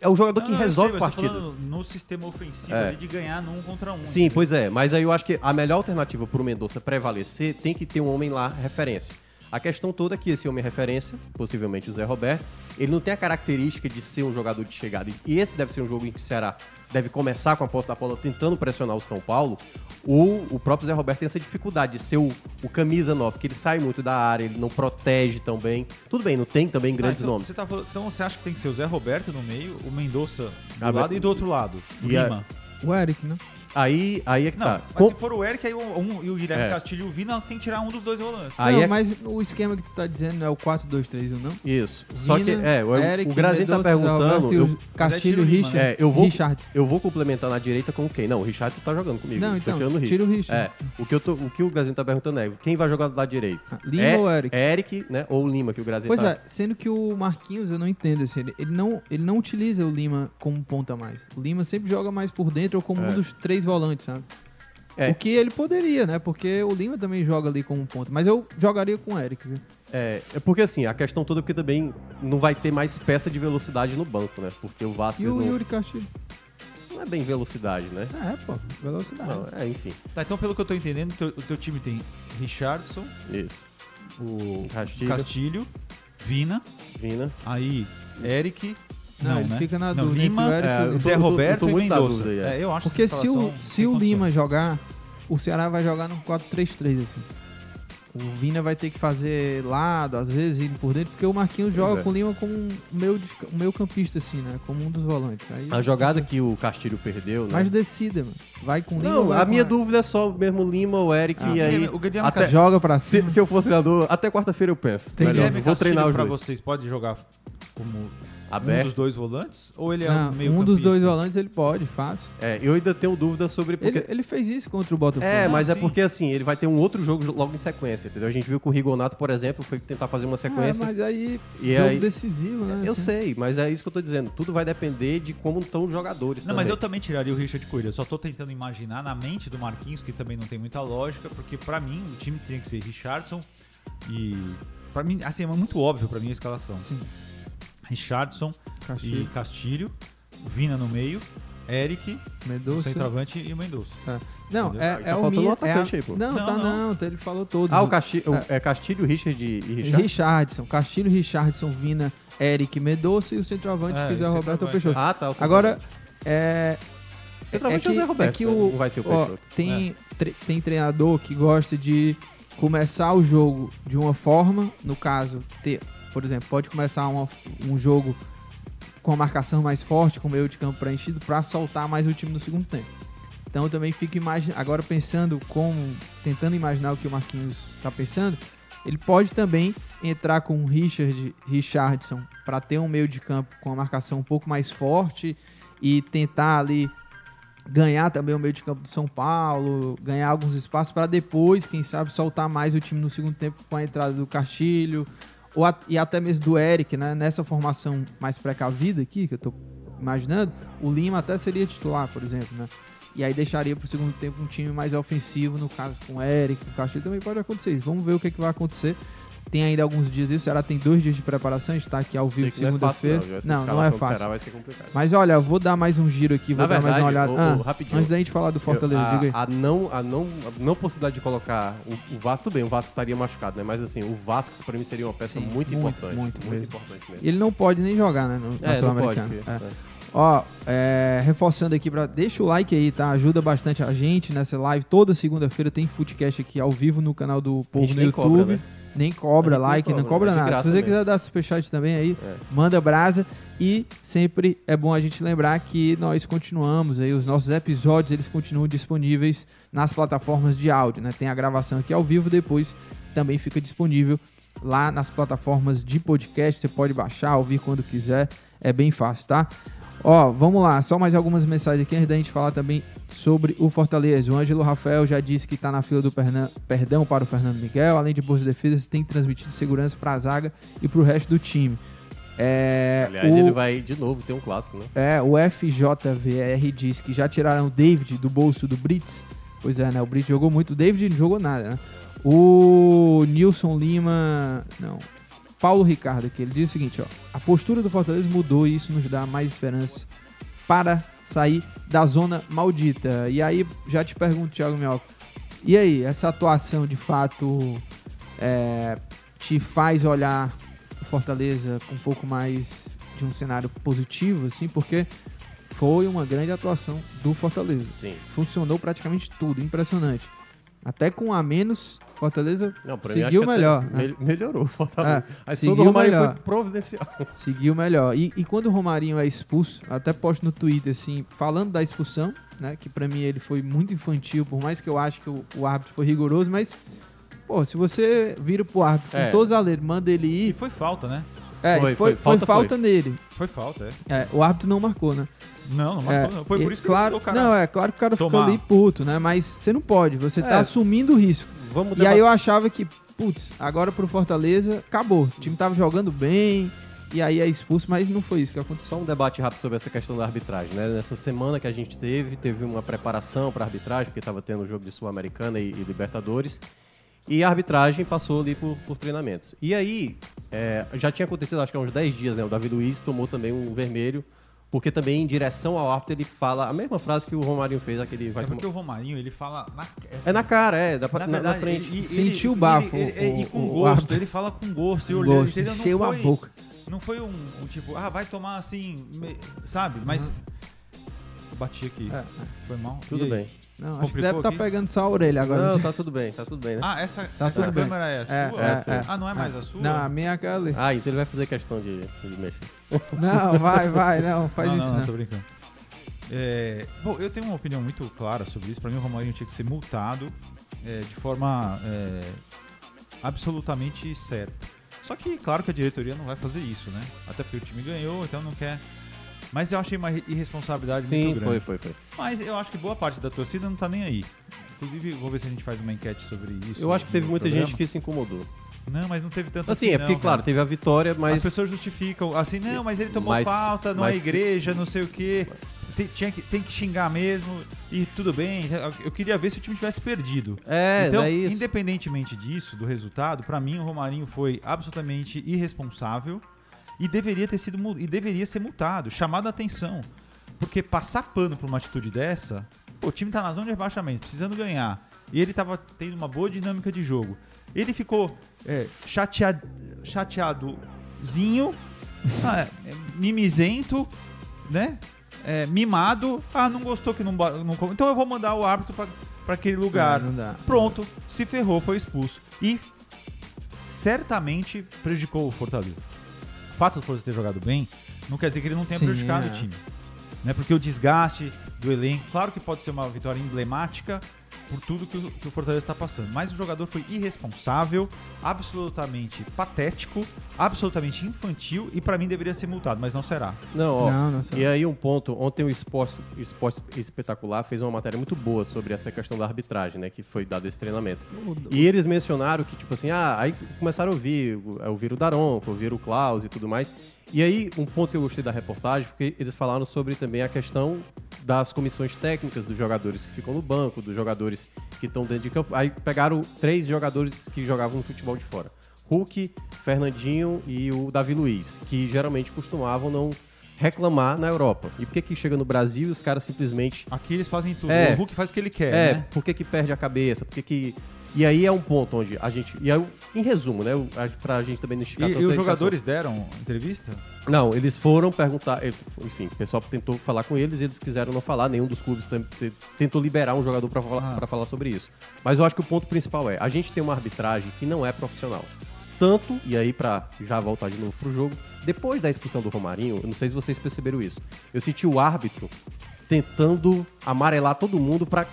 É um jogador que Não, eu resolve sei, partidas. No sistema ofensivo É. de ganhar no um contra um. Sim, pois é. Mas aí eu acho que a melhor alternativa pro Mendonça prevalecer tem que ter um homem lá referência. A questão toda é que esse homem referência, possivelmente o Zé Roberto, ele não tem a característica de ser um jogador de chegada. E esse deve ser um jogo em que o Ceará deve começar com a posse da bola tentando pressionar o São Paulo. Ou o próprio Zé Roberto tem essa dificuldade de ser o, o camisa 9, porque ele sai muito da área, ele não protege tão bem. Tudo bem, não tem também Ah, grandes então, nomes. Você tá falando- então você acha que tem que ser o Zé Roberto no meio, o Mendonça do Ah, lado e do outro lado, o E a- Lima? O Eric, né? Aí, aí é que Não, tá. mas Com- se for o Eric aí um, um- e o Guilherme É. Castilho e o Vina, tem que tirar um dos dois volantes. Aí não, é- mas o esquema que tu tá dizendo é o 4-2-3-1, não? Isso. Só que, Vina, é, o, Eric, o Grazinho tá Mendonça, Zé perguntando. E eu- o Castilho, o Richard. É, eu vou- Richard. Eu vou complementar na direita com quem? Não, o Richard tá jogando comigo. Não, então, tirando o tira o Richard. Richard. É, o que, eu tô, o que o Grazinho tá perguntando é quem vai jogar do lado direito? Ah, Lima é, ou Eric? Eric, né? Ou o Lima, que o Grazinho Pois tá... é, sendo que o Marquinhos, eu não entendo assim, ele, ele não, ele não utiliza o Lima como ponta mais. O Lima sempre joga mais por dentro ou como É. um dos três volantes, sabe? É. O que ele poderia, né? Porque o Lima também joga ali como ponta. Mas eu jogaria com o Eric, viu? É, é porque assim, a questão toda é porque também não vai ter mais peça de velocidade no banco, né? Porque o E Vasquez o não, Yuri Castilho? não é bem velocidade, né? É, pô, velocidade. Não, é, enfim. Tá, então pelo que eu tô entendendo, o teu, o teu time tem Richardson, Isso. o Castilho. Castilho, Vina, Vina. aí Eric. Não, Não, ele né? fica na Não, dúvida Lima, o Eric é, o- eu Zé tô- tô- Roberto tô e Mendonça. dúvida é. É, eu acho Porque essa se o, se o. Lima jogar, o Ceará vai jogar no 4-3-3, assim. o Vina vai ter que fazer lado, às vezes, indo por dentro, porque o Marquinhos joga é. com o Lima como um meio, um meio campista, assim, né? Como um dos volantes. Aí, A jogada que o Castilho perdeu, né? Mas decida, mano. Vai com o Lima Não, a minha Eric? dúvida é só mesmo o Lima ou o Eric. Ah, e aí, o Guilherme até- Castilho- Joga pra se, cima. se eu for treinador, até quarta-feira eu penso. Tem Melhor, Guilherme vou treinar os pra vocês pode jogar como um Aberto. dos dois volantes? Ou ele é Não, um meio um dos dois volantes ele pode, fácil. É, eu ainda tenho dúvida sobre porque... Ele, ele fez isso contra o Botafogo. É, Não, mas é sim. porque assim, ele vai ter um outro jogo logo em sequência, entendeu? A gente viu que o Rigonato, por exemplo, foi tentar fazer uma sequência. É, mas aí, E jogo aí- decisivo, né? Eu assim. sei, mas é isso que eu tô dizendo. Tudo vai depender de como estão os jogadores. Não, mas também. eu também tiraria o Richard Coelho. Eu só tô tentando imaginar na mente do Marquinhos, que também não tem muita lógica, porque pra mim o time tinha que ser Richardson e. Pra mim, assim, é muito óbvio pra mim a escalação. Sim, Richardson Castilho, e Castilho, Vina no meio, Eric, o Mendonça. centroavante e o Mendonça. Não, Entendeu? é, Ah, é tá o minha, um atacante é a- aí, pô. Não, Não, tá não. não, tá, ele falou todos. Ah, o Castilho, é. Castilho, Richard e e Richard? Richardson, Castilho, Richardson, Vina, Eric, Mendonça e o centroavante, É, o Roberto centroavante, Peixoto. Ah, tá. o Agora, centroavante. é... Centroavante é é o Zé Roberto, é que né? o, não vai ser o ó, Peixoto. tem, tre- tem treinador que gosta de começar o jogo de uma forma, no caso, ter, por exemplo, pode começar uma- um jogo com a marcação mais forte, com o meio de campo preenchido, para soltar mais o time no segundo tempo. Então eu também fico agora pensando como, tentando imaginar o que o Marquinhos está pensando, ele pode também entrar com o Richard, Richardson para ter um meio de campo com a marcação um pouco mais forte e tentar ali ganhar também o meio de campo do São Paulo, ganhar alguns espaços para depois, quem sabe, soltar mais o time no segundo tempo com a entrada do Castilho e até mesmo do Eric, né? Nessa formação mais precavida aqui, que eu tô imaginando, o Lima até seria titular, por exemplo, né? E aí deixaria pro segundo tempo um time mais ofensivo, no caso com o Eric, com o Castilho, também pode acontecer isso. Vamos ver o que, que vai acontecer. Tem ainda alguns dias aí, o Ceará tem dois dias de preparação, a gente tá aqui ao vivo que não é fácil, segunda-feira. não. Não, é do Ceará fácil. vai ser complicado. Mas olha, vou dar mais um giro aqui, vou Na dar mais uma verdade, olhada. ô, ô, Ah, rapidinho. antes da gente falar do Fortaleza, Eu- diga aí. a, a não, a, não, a não possibilidade de colocar o, o Vasco, tudo bem, o Vasco estaria machucado, né? Mas assim, o Vasco pra mim seria uma peça Sim, muito, muito, importante. muito mesmo. importante mesmo. Ele não pode nem jogar, né, no, na É, não pode. Sul-Americana. É. é. Ó, é, reforçando aqui, pra, deixa o like aí, tá? Ajuda bastante a gente nessa live. Toda segunda-feira tem Footcast aqui ao vivo no canal do A Povo no YouTube. cobra, né? Nem cobra nem like, não cobra, cobra é nada. Se você mesmo. quiser dar superchat também aí, É. manda brasa. E sempre é bom a gente lembrar que nós continuamos aí, os nossos episódios, eles continuam disponíveis nas plataformas de áudio, né? Tem a gravação aqui ao vivo, depois também fica disponível lá nas plataformas de podcast. Você pode baixar, ouvir quando quiser, é bem fácil, tá? Ó, vamos lá, só mais algumas mensagens aqui antes da gente falar também sobre o Fortaleza. O Ângelo Rafael já disse que está na fila do perna- perdão para o Fernando Miguel. Além de boas defesas, tem transmitido segurança para a zaga e para o resto do time. É, Aliás, o, ele vai de novo ter um clássico, né? é, o FJVR diz que já tiraram o David do bolso do Brits. Pois é, né? O Brits jogou muito. O David não jogou nada, né? O Nilson Lima. Não. Paulo Ricardo aqui. Ele diz o seguinte: ó. A postura do Fortaleza mudou e isso nos dá mais esperança para sair da zona maldita. E aí, já te pergunto, Thiago Mioca. E aí, essa atuação de fato é, te faz olhar o Fortaleza com um pouco mais de um cenário positivo, assim, porque foi uma grande atuação do Fortaleza. Sim. Funcionou praticamente tudo, impressionante. Até com a menos, Fortaleza Não, seguiu melhor. né? mel- Melhorou o Fortaleza. É, a seguiu do Romário melhor. foi providencial. Seguiu melhor. E, e quando o Romarinho é expulso, eu até posto no Twitter assim, falando da expulsão, né? Que pra mim ele foi muito infantil, por mais que eu acho que o, o árbitro foi rigoroso, mas, pô, se você vira pro árbitro É. com todos os aleiros, manda ele E ir. foi falta, né? É, Foi, foi, foi. foi Falta falta, foi. nele. Foi falta, é. É, o árbitro não marcou, né? Não, não É, marcou, não. Foi por isso que claro, o cara... Não, é claro que o cara ficou tomar. ali puto, né? Mas você não pode, você tá É. assumindo o risco. Vamos E aí eu achava que, putz, agora pro Fortaleza, acabou. O time tava jogando bem, e aí é expulso, mas não foi isso que aconteceu. Só um debate rápido sobre essa questão da arbitragem, né? Nessa semana que a gente teve, teve uma preparação para arbitragem, porque estava tendo o jogo de Sul-Americana e, e Libertadores. E a arbitragem passou ali por, por treinamentos. E aí, é, já tinha acontecido, acho que há uns 10 dias, né? O Davi Luiz tomou também um vermelho, porque também em direção ao árbitro ele fala a mesma frase que o Romarinho fez, aquele vai É porque tomar... o Romarinho, ele fala... Na, É na cara, é, da, Na na, na frente. ele- ele- Sentiu o ele- bafo, ele- ele- o- e com o- gosto, árbitro. ele fala com gosto. E olhando, gosto, entendeu? Não encheu a foi- boca. Não foi um, um tipo, ah, vai tomar assim, sabe? Mas bati aqui. É, é. Foi mal. Tudo bem. Não, acho que deve estar aqui? pegando só a orelha agora. Não, tá tudo bem, tá tudo bem, né? Ah, essa, Tá essa tudo bem. câmera é a sua? É, é, é. Ah, não é mais a sua? Não, a minha é aquela ali. Ah, então ele vai fazer questão de, de mexer. Não, vai, vai, não, faz não, isso não, não. não, tô brincando. É, bom, eu tenho uma opinião muito clara sobre isso. Pra mim, o Romarinho tinha que ser multado é, de forma é, absolutamente certa. Só que, claro que a diretoria não vai fazer isso, né? Até porque o time ganhou, então não quer. Mas eu achei uma irresponsabilidade Sim, muito grande. foi, foi, foi. Mas eu acho que boa parte da torcida não tá nem aí. Inclusive, vou ver se a gente faz uma enquete sobre isso. Eu acho que teve muita programa. gente que se incomodou. Não, mas não teve tanto Assim, assim. é porque, não, claro, teve a vitória, mas. As pessoas justificam, assim, não, mas ele tomou Mas- falta, não é mas igreja, não sei o quê. Tem, tinha que, tem que xingar mesmo, e tudo bem. Eu queria ver se o time tivesse perdido. É, então, é isso. independentemente disso, do resultado, pra mim o Romarinho foi absolutamente irresponsável e deveria ter sido e deveria ser multado, chamado a atenção. Porque passar pano pra uma atitude dessa, pô, o time tá na zona de rebaixamento, precisando ganhar. E ele tava tendo uma boa dinâmica de jogo. Ele ficou é, chateado, chateadozinho, ah, é, mimizento, né? É, mimado. Ah, não gostou que não, não. Então eu vou mandar o árbitro pra aquele lugar. Não, não dá. Pronto, se ferrou, foi expulso. E certamente prejudicou o Fortaleza. O fato do Fortaleza ter jogado bem não quer dizer que ele não tenha Sim, prejudicado é. o time. Né? Porque o desgaste do elenco, claro que pode ser uma vitória emblemática por tudo que o, que o Fortaleza está passando. Mas o jogador foi irresponsável, absolutamente patético, absolutamente infantil e pra mim deveria ser multado, mas não será. Não, ó. Não, não sei. E aí um ponto, ontem o Esporte, o Esporte Espetacular fez uma matéria muito boa sobre essa questão da arbitragem, né, que foi dado esse treinamento. E eles mencionaram que, tipo assim, ah, aí começaram a ouvir, a ouvir o Daronco, ouvir o Klaus e tudo mais. E aí, um ponto que eu gostei da reportagem, porque eles falaram sobre também a questão das comissões técnicas dos jogadores que ficam no banco, dos jogadores que estão dentro de campo. Aí pegaram três jogadores que jogavam no futebol de fora. Hulk, Fernandinho e o Davi Luiz, que geralmente costumavam não reclamar na Europa. E por que que chega no Brasil e os caras simplesmente Aqui eles fazem tudo. É. O Hulk faz o que ele quer, é, né? por que, que perde a cabeça? Por que que... E aí é um ponto onde a gente. E aí, em resumo, né? Pra gente também não E, esticar e tanto os jogadores deram entrevista? Não, eles foram perguntar. Enfim, o pessoal tentou falar com eles e eles quiseram não falar. Nenhum dos clubes tentou liberar um jogador pra falar, Ah. pra falar sobre isso. Mas eu acho que o ponto principal é: a gente tem uma arbitragem que não é profissional. Tanto, e aí pra já voltar de novo pro jogo, depois da expulsão do Romarinho, eu não sei se vocês perceberam isso. Eu senti o árbitro tentando amarelar todo mundo pra.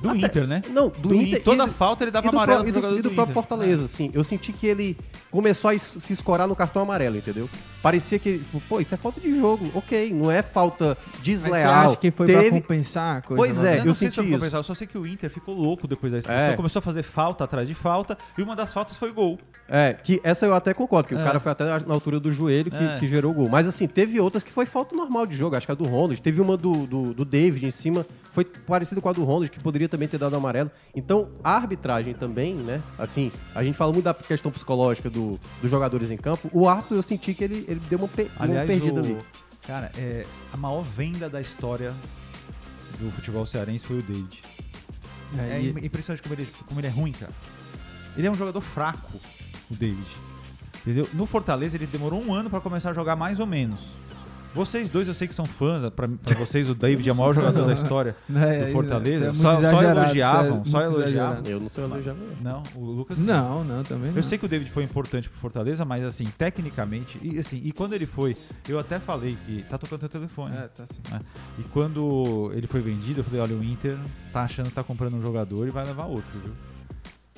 Do Até- Inter, né? Não, do, Do Inter. Inter, toda e falta ele dava e amarelo pro e do, jogador e do do próprio Inter. Fortaleza, assim. Eu senti que ele começou a se escorar no cartão amarelo, entendeu? Parecia que, pô, isso é falta de jogo. Ok, não é falta Mas desleal. você acha que foi pra Teve... compensar a coisa? Pois é, eu eu não sei senti se foi pra isso. compensar, eu só sei que o Inter ficou louco depois da expulsão. É. Começou a fazer falta atrás de falta e uma das faltas foi gol. É, que essa eu até concordo, que É. o cara foi até na altura do joelho que, É. que gerou o gol. Mas assim, teve outras que foi falta normal de jogo. Acho que a do Ronald. Teve uma do, do, do David em cima, foi parecida com a do Ronald, que poderia também ter dado amarelo. Então, a arbitragem também, né? Assim, a gente fala muito da questão psicológica do, dos jogadores em campo. O árbitro, eu senti que ele, ele deu uma, pe- uma Aliás, perdida o- ali. Cara, é, a maior venda da história do futebol cearense foi o David. É, É e- im- impressionante como ele, como ele é ruim, cara. Ele é um jogador fraco, o David. Entendeu? No Fortaleza ele demorou um ano pra começar a jogar mais ou menos. Vocês dois, eu sei que são fãs, pra, pra vocês o David é o maior jogador da história né, do Fortaleza. é só, só elogiavam, é só elogiavam. exagerado. Eu não já veio. Não, o Lucas sim. Não, não, também não. Eu sei que o David foi importante pro Fortaleza, mas assim, tecnicamente, e assim, e quando ele foi, eu até falei que tá tocando teu telefone. É, tá assim. E quando ele foi vendido, eu falei, olha, o Inter tá achando que tá comprando um jogador e vai levar outro, viu?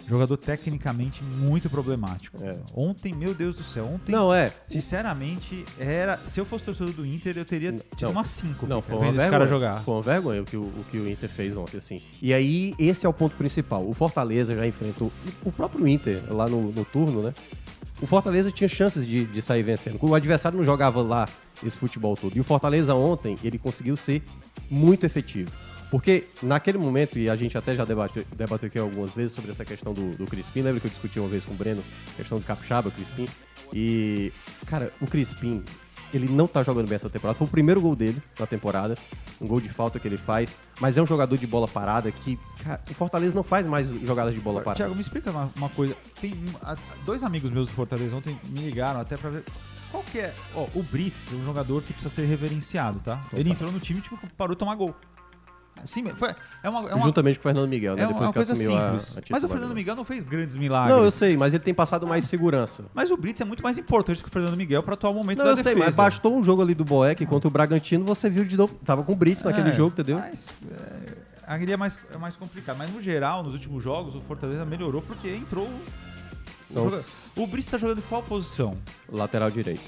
Jogador tecnicamente muito problemático. É. Ontem, meu Deus do céu, ontem, Não, é. sinceramente, era. Se eu fosse torcedor do Inter, eu teria tido Não. umas 5 Não, foi uma vergonha. cara jogar. Foi uma vergonha o que o, o que o Inter fez ontem, assim. E aí, esse é o ponto principal. O Fortaleza já enfrentou o próprio Inter lá no, no turno, né? O Fortaleza tinha chances de, de sair vencendo. O adversário não jogava lá esse futebol todo. E o Fortaleza ontem, ele conseguiu ser muito efetivo. Porque naquele momento, e a gente até já debateu, debateu aqui algumas vezes sobre essa questão do, do Crispim, lembra que eu discuti uma vez com o Breno, questão do Capixaba, Crispim? E, cara, o Crispim, ele não tá jogando bem essa temporada. Foi o primeiro gol dele na temporada, um gol de falta que ele faz, mas é um jogador de bola parada que, cara, o Fortaleza não faz mais jogadas de bola parada. Tiago, me explica uma, uma coisa. Tem a- dois amigos meus do Fortaleza ontem me ligaram até pra ver. Qual que é? Ó, o Brits é um jogador que precisa ser reverenciado, tá? Ele entrou no time e tipo, parou de tomar gol. Sim, foi, é uma, é uma, Juntamente com o Fernando Miguel, né? é uma Depois que coisa assumiu a, a simples. Mas o. Fernando Miguel não fez grandes milagres. Não, eu sei, mas ele tem passado mais segurança. Mas o Brits é muito mais importante que o Fernando Miguel para atual momento Não, da eu sei, defesa. mas bastou um jogo ali do Boeck contra o Bragantino, você viu de novo. Tava com o Brits naquele É, jogo, entendeu? Mas, é, ali é mais, é mais complicado. Mas no geral, nos últimos jogos, o Fortaleza melhorou porque entrou. São o, os- o Brits tá jogando em qual posição? Lateral direito.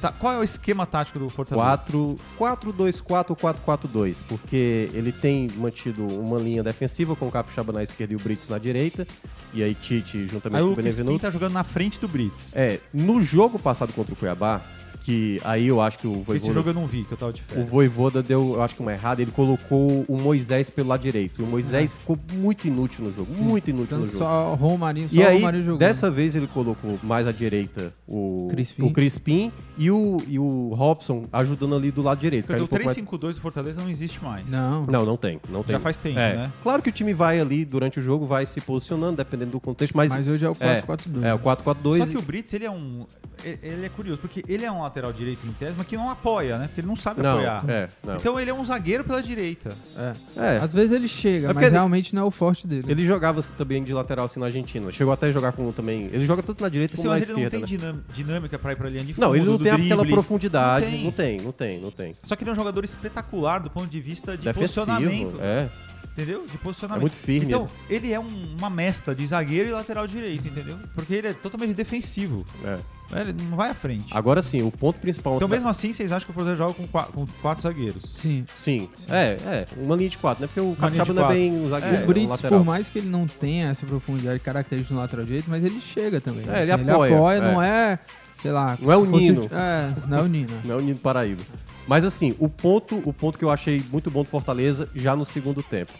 Tá, qual é o esquema tático do Fortaleza? 4, 4-2-4, 4-4-2, porque ele tem mantido uma linha defensiva com o Capixaba na esquerda e o Brits na direita, e aí Tite juntamente Aí com o o Crispim Benevenuto. tá jogando na frente do Brits. É, no jogo passado contra o Cuiabá, que aí eu acho que o Esse Voivoda, jogo eu não vi, que eu tava de o férias. Voivoda deu, eu acho que uma errada, ele colocou o Moisés pelo lado direito. E o Moisés ficou muito inútil no jogo, muito inútil no Tanto jogo. só Romarinho, só E o aí, Romarinho jogou. dessa vez ele colocou mais à direita o Crispim. o Crispim e o, e o Robson ajudando ali do lado direito. Quer dizer, Caiu o um pouco mais- 3-5-2 do Fortaleza não existe mais. Não. Não, não tem, não tem. Já faz tempo, É. né? Claro que o time vai ali durante o jogo, vai se posicionando, dependendo do contexto, mas, Mas hoje é o é, 4-4-2. é o 4-4-2. Só que o Brits, ele é um. e- Ele é curioso, porque ele é um lateral direito em tese, mas que não apoia, né? Porque ele não sabe Não, apoiar. é, não. Então ele é um zagueiro pela direita. É. É. Às vezes ele chega, É mas ele- realmente não é o forte dele. Ele jogava também de lateral assim na Argentina. Chegou até a jogar com também. Ele joga tanto na direita Assim, como na mas ele não esquerda. tem né? dinâmica pra ir pra linha de fundo. Não, ele não do tem aquela drible. profundidade. Não Não tem. tem, não tem, não tem. Só que ele é um jogador espetacular do ponto de vista de Defensivo, posicionamento. é. Entendeu? De posicionamento. É muito firme Então, ele é um- uma mescla de zagueiro e lateral direito, entendeu? Porque ele é totalmente defensivo. é. Ele não vai à frente. Agora sim, o ponto principal. Então, mesmo assim, vocês acham que o Fortaleza joga com qua- com quatro, zagueiros? Sim. Sim, é, é. Uma linha de quatro, né? Porque o Capixaba não é quatro. bem um zagueiro. É, é o um Brits, lateral. por mais que ele não tenha essa profundidade característica no lateral direito, mas ele chega também. É, ele apoia, é. não é, sei lá... Não é o Nino. É, não é o Nino. Não é o Nino Paraíba. Mas assim, o ponto, o ponto que eu achei muito bom do Fortaleza já no segundo tempo.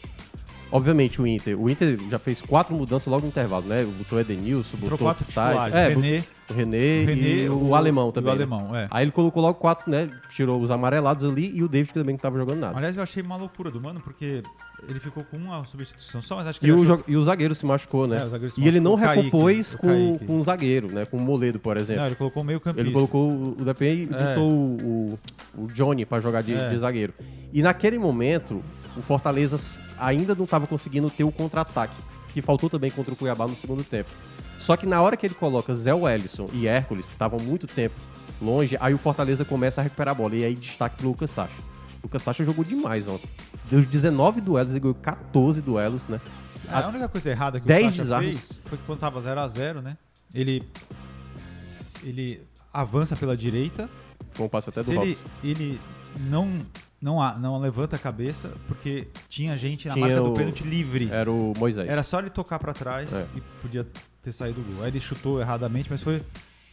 Obviamente o Inter, o Inter já fez quatro mudanças logo no intervalo, né? Botou Edenilson, botou Tais, é, René, o René, o René, e o, alemão e também. o né? alemão, é. Aí ele colocou logo quatro, né? Tirou os amarelados ali e o David que também não tava jogando nada. Aliás, eu achei uma loucura do mano, porque ele ficou com uma substituição só, mas acho que E ele o, achou- jo- e o zagueiro se machucou, né? É, o zagueiro se e ele não machucou, o recompôs o com, com um zagueiro, né? Com o Moledo, por exemplo. Não, ele colocou o meio campista. Ele colocou o o DP e É. o, o, o Johnny pra jogar de, É. de zagueiro. E naquele momento, o Fortaleza ainda não estava conseguindo ter o contra-ataque, que faltou também contra o Cuiabá no segundo tempo. Só que na hora que ele coloca Zé Wellison e Hércules, que estavam muito tempo longe, aí o Fortaleza começa a recuperar a bola. E aí destaque pro Lucas Sacha. O Lucas Sacha jogou demais ontem. Deu 19 duelos, ele ganhou 14 duelos, né? É, a única coisa errada que 10 o Sacha fez foi que quando tava 0x0, né? Ele, ele avança pela direita. Foi um passe até do se ele, ele não, não, a- não levanta a cabeça, porque tinha gente na Tinha marca o- do pênalti livre. Era o Moisés. Era só ele tocar pra trás É. e podia ter saído o gol. Aí ele chutou erradamente, mas foi.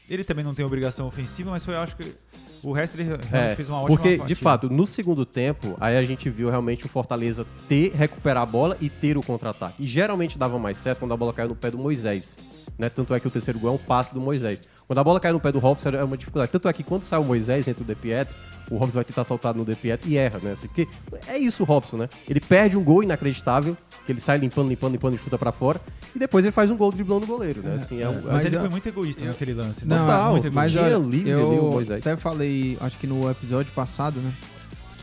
Ele também não tem obrigação ofensiva, mas foi, acho que. O resto ele realmente É, fez uma ótima porque, de partida. fato, no segundo tempo, aí a gente viu realmente o Fortaleza ter, recuperar a bola e ter o contra-ataque. E geralmente dava mais certo quando a bola caiu no pé do Moisés. Né? Tanto é que o terceiro gol é um passe do Moisés. Quando a bola cai no pé do Robson é uma dificuldade. Tanto é que quando sai o Moisés entre o De Pietro, o Robson vai tentar soltar no De Pietro e erra, né? Assim, porque é isso o Robson, né? Ele perde um gol inacreditável, que ele sai limpando, limpando, limpando e chuta pra fora. E depois ele faz um gol driblando o goleiro, né? Assim, é, um- Mas, Mas ele eu- foi muito egoísta naquele lance. Não, né? Total, muito mas tinha olha, livre ali o eu Moisés. até falei, acho que no episódio passado, né,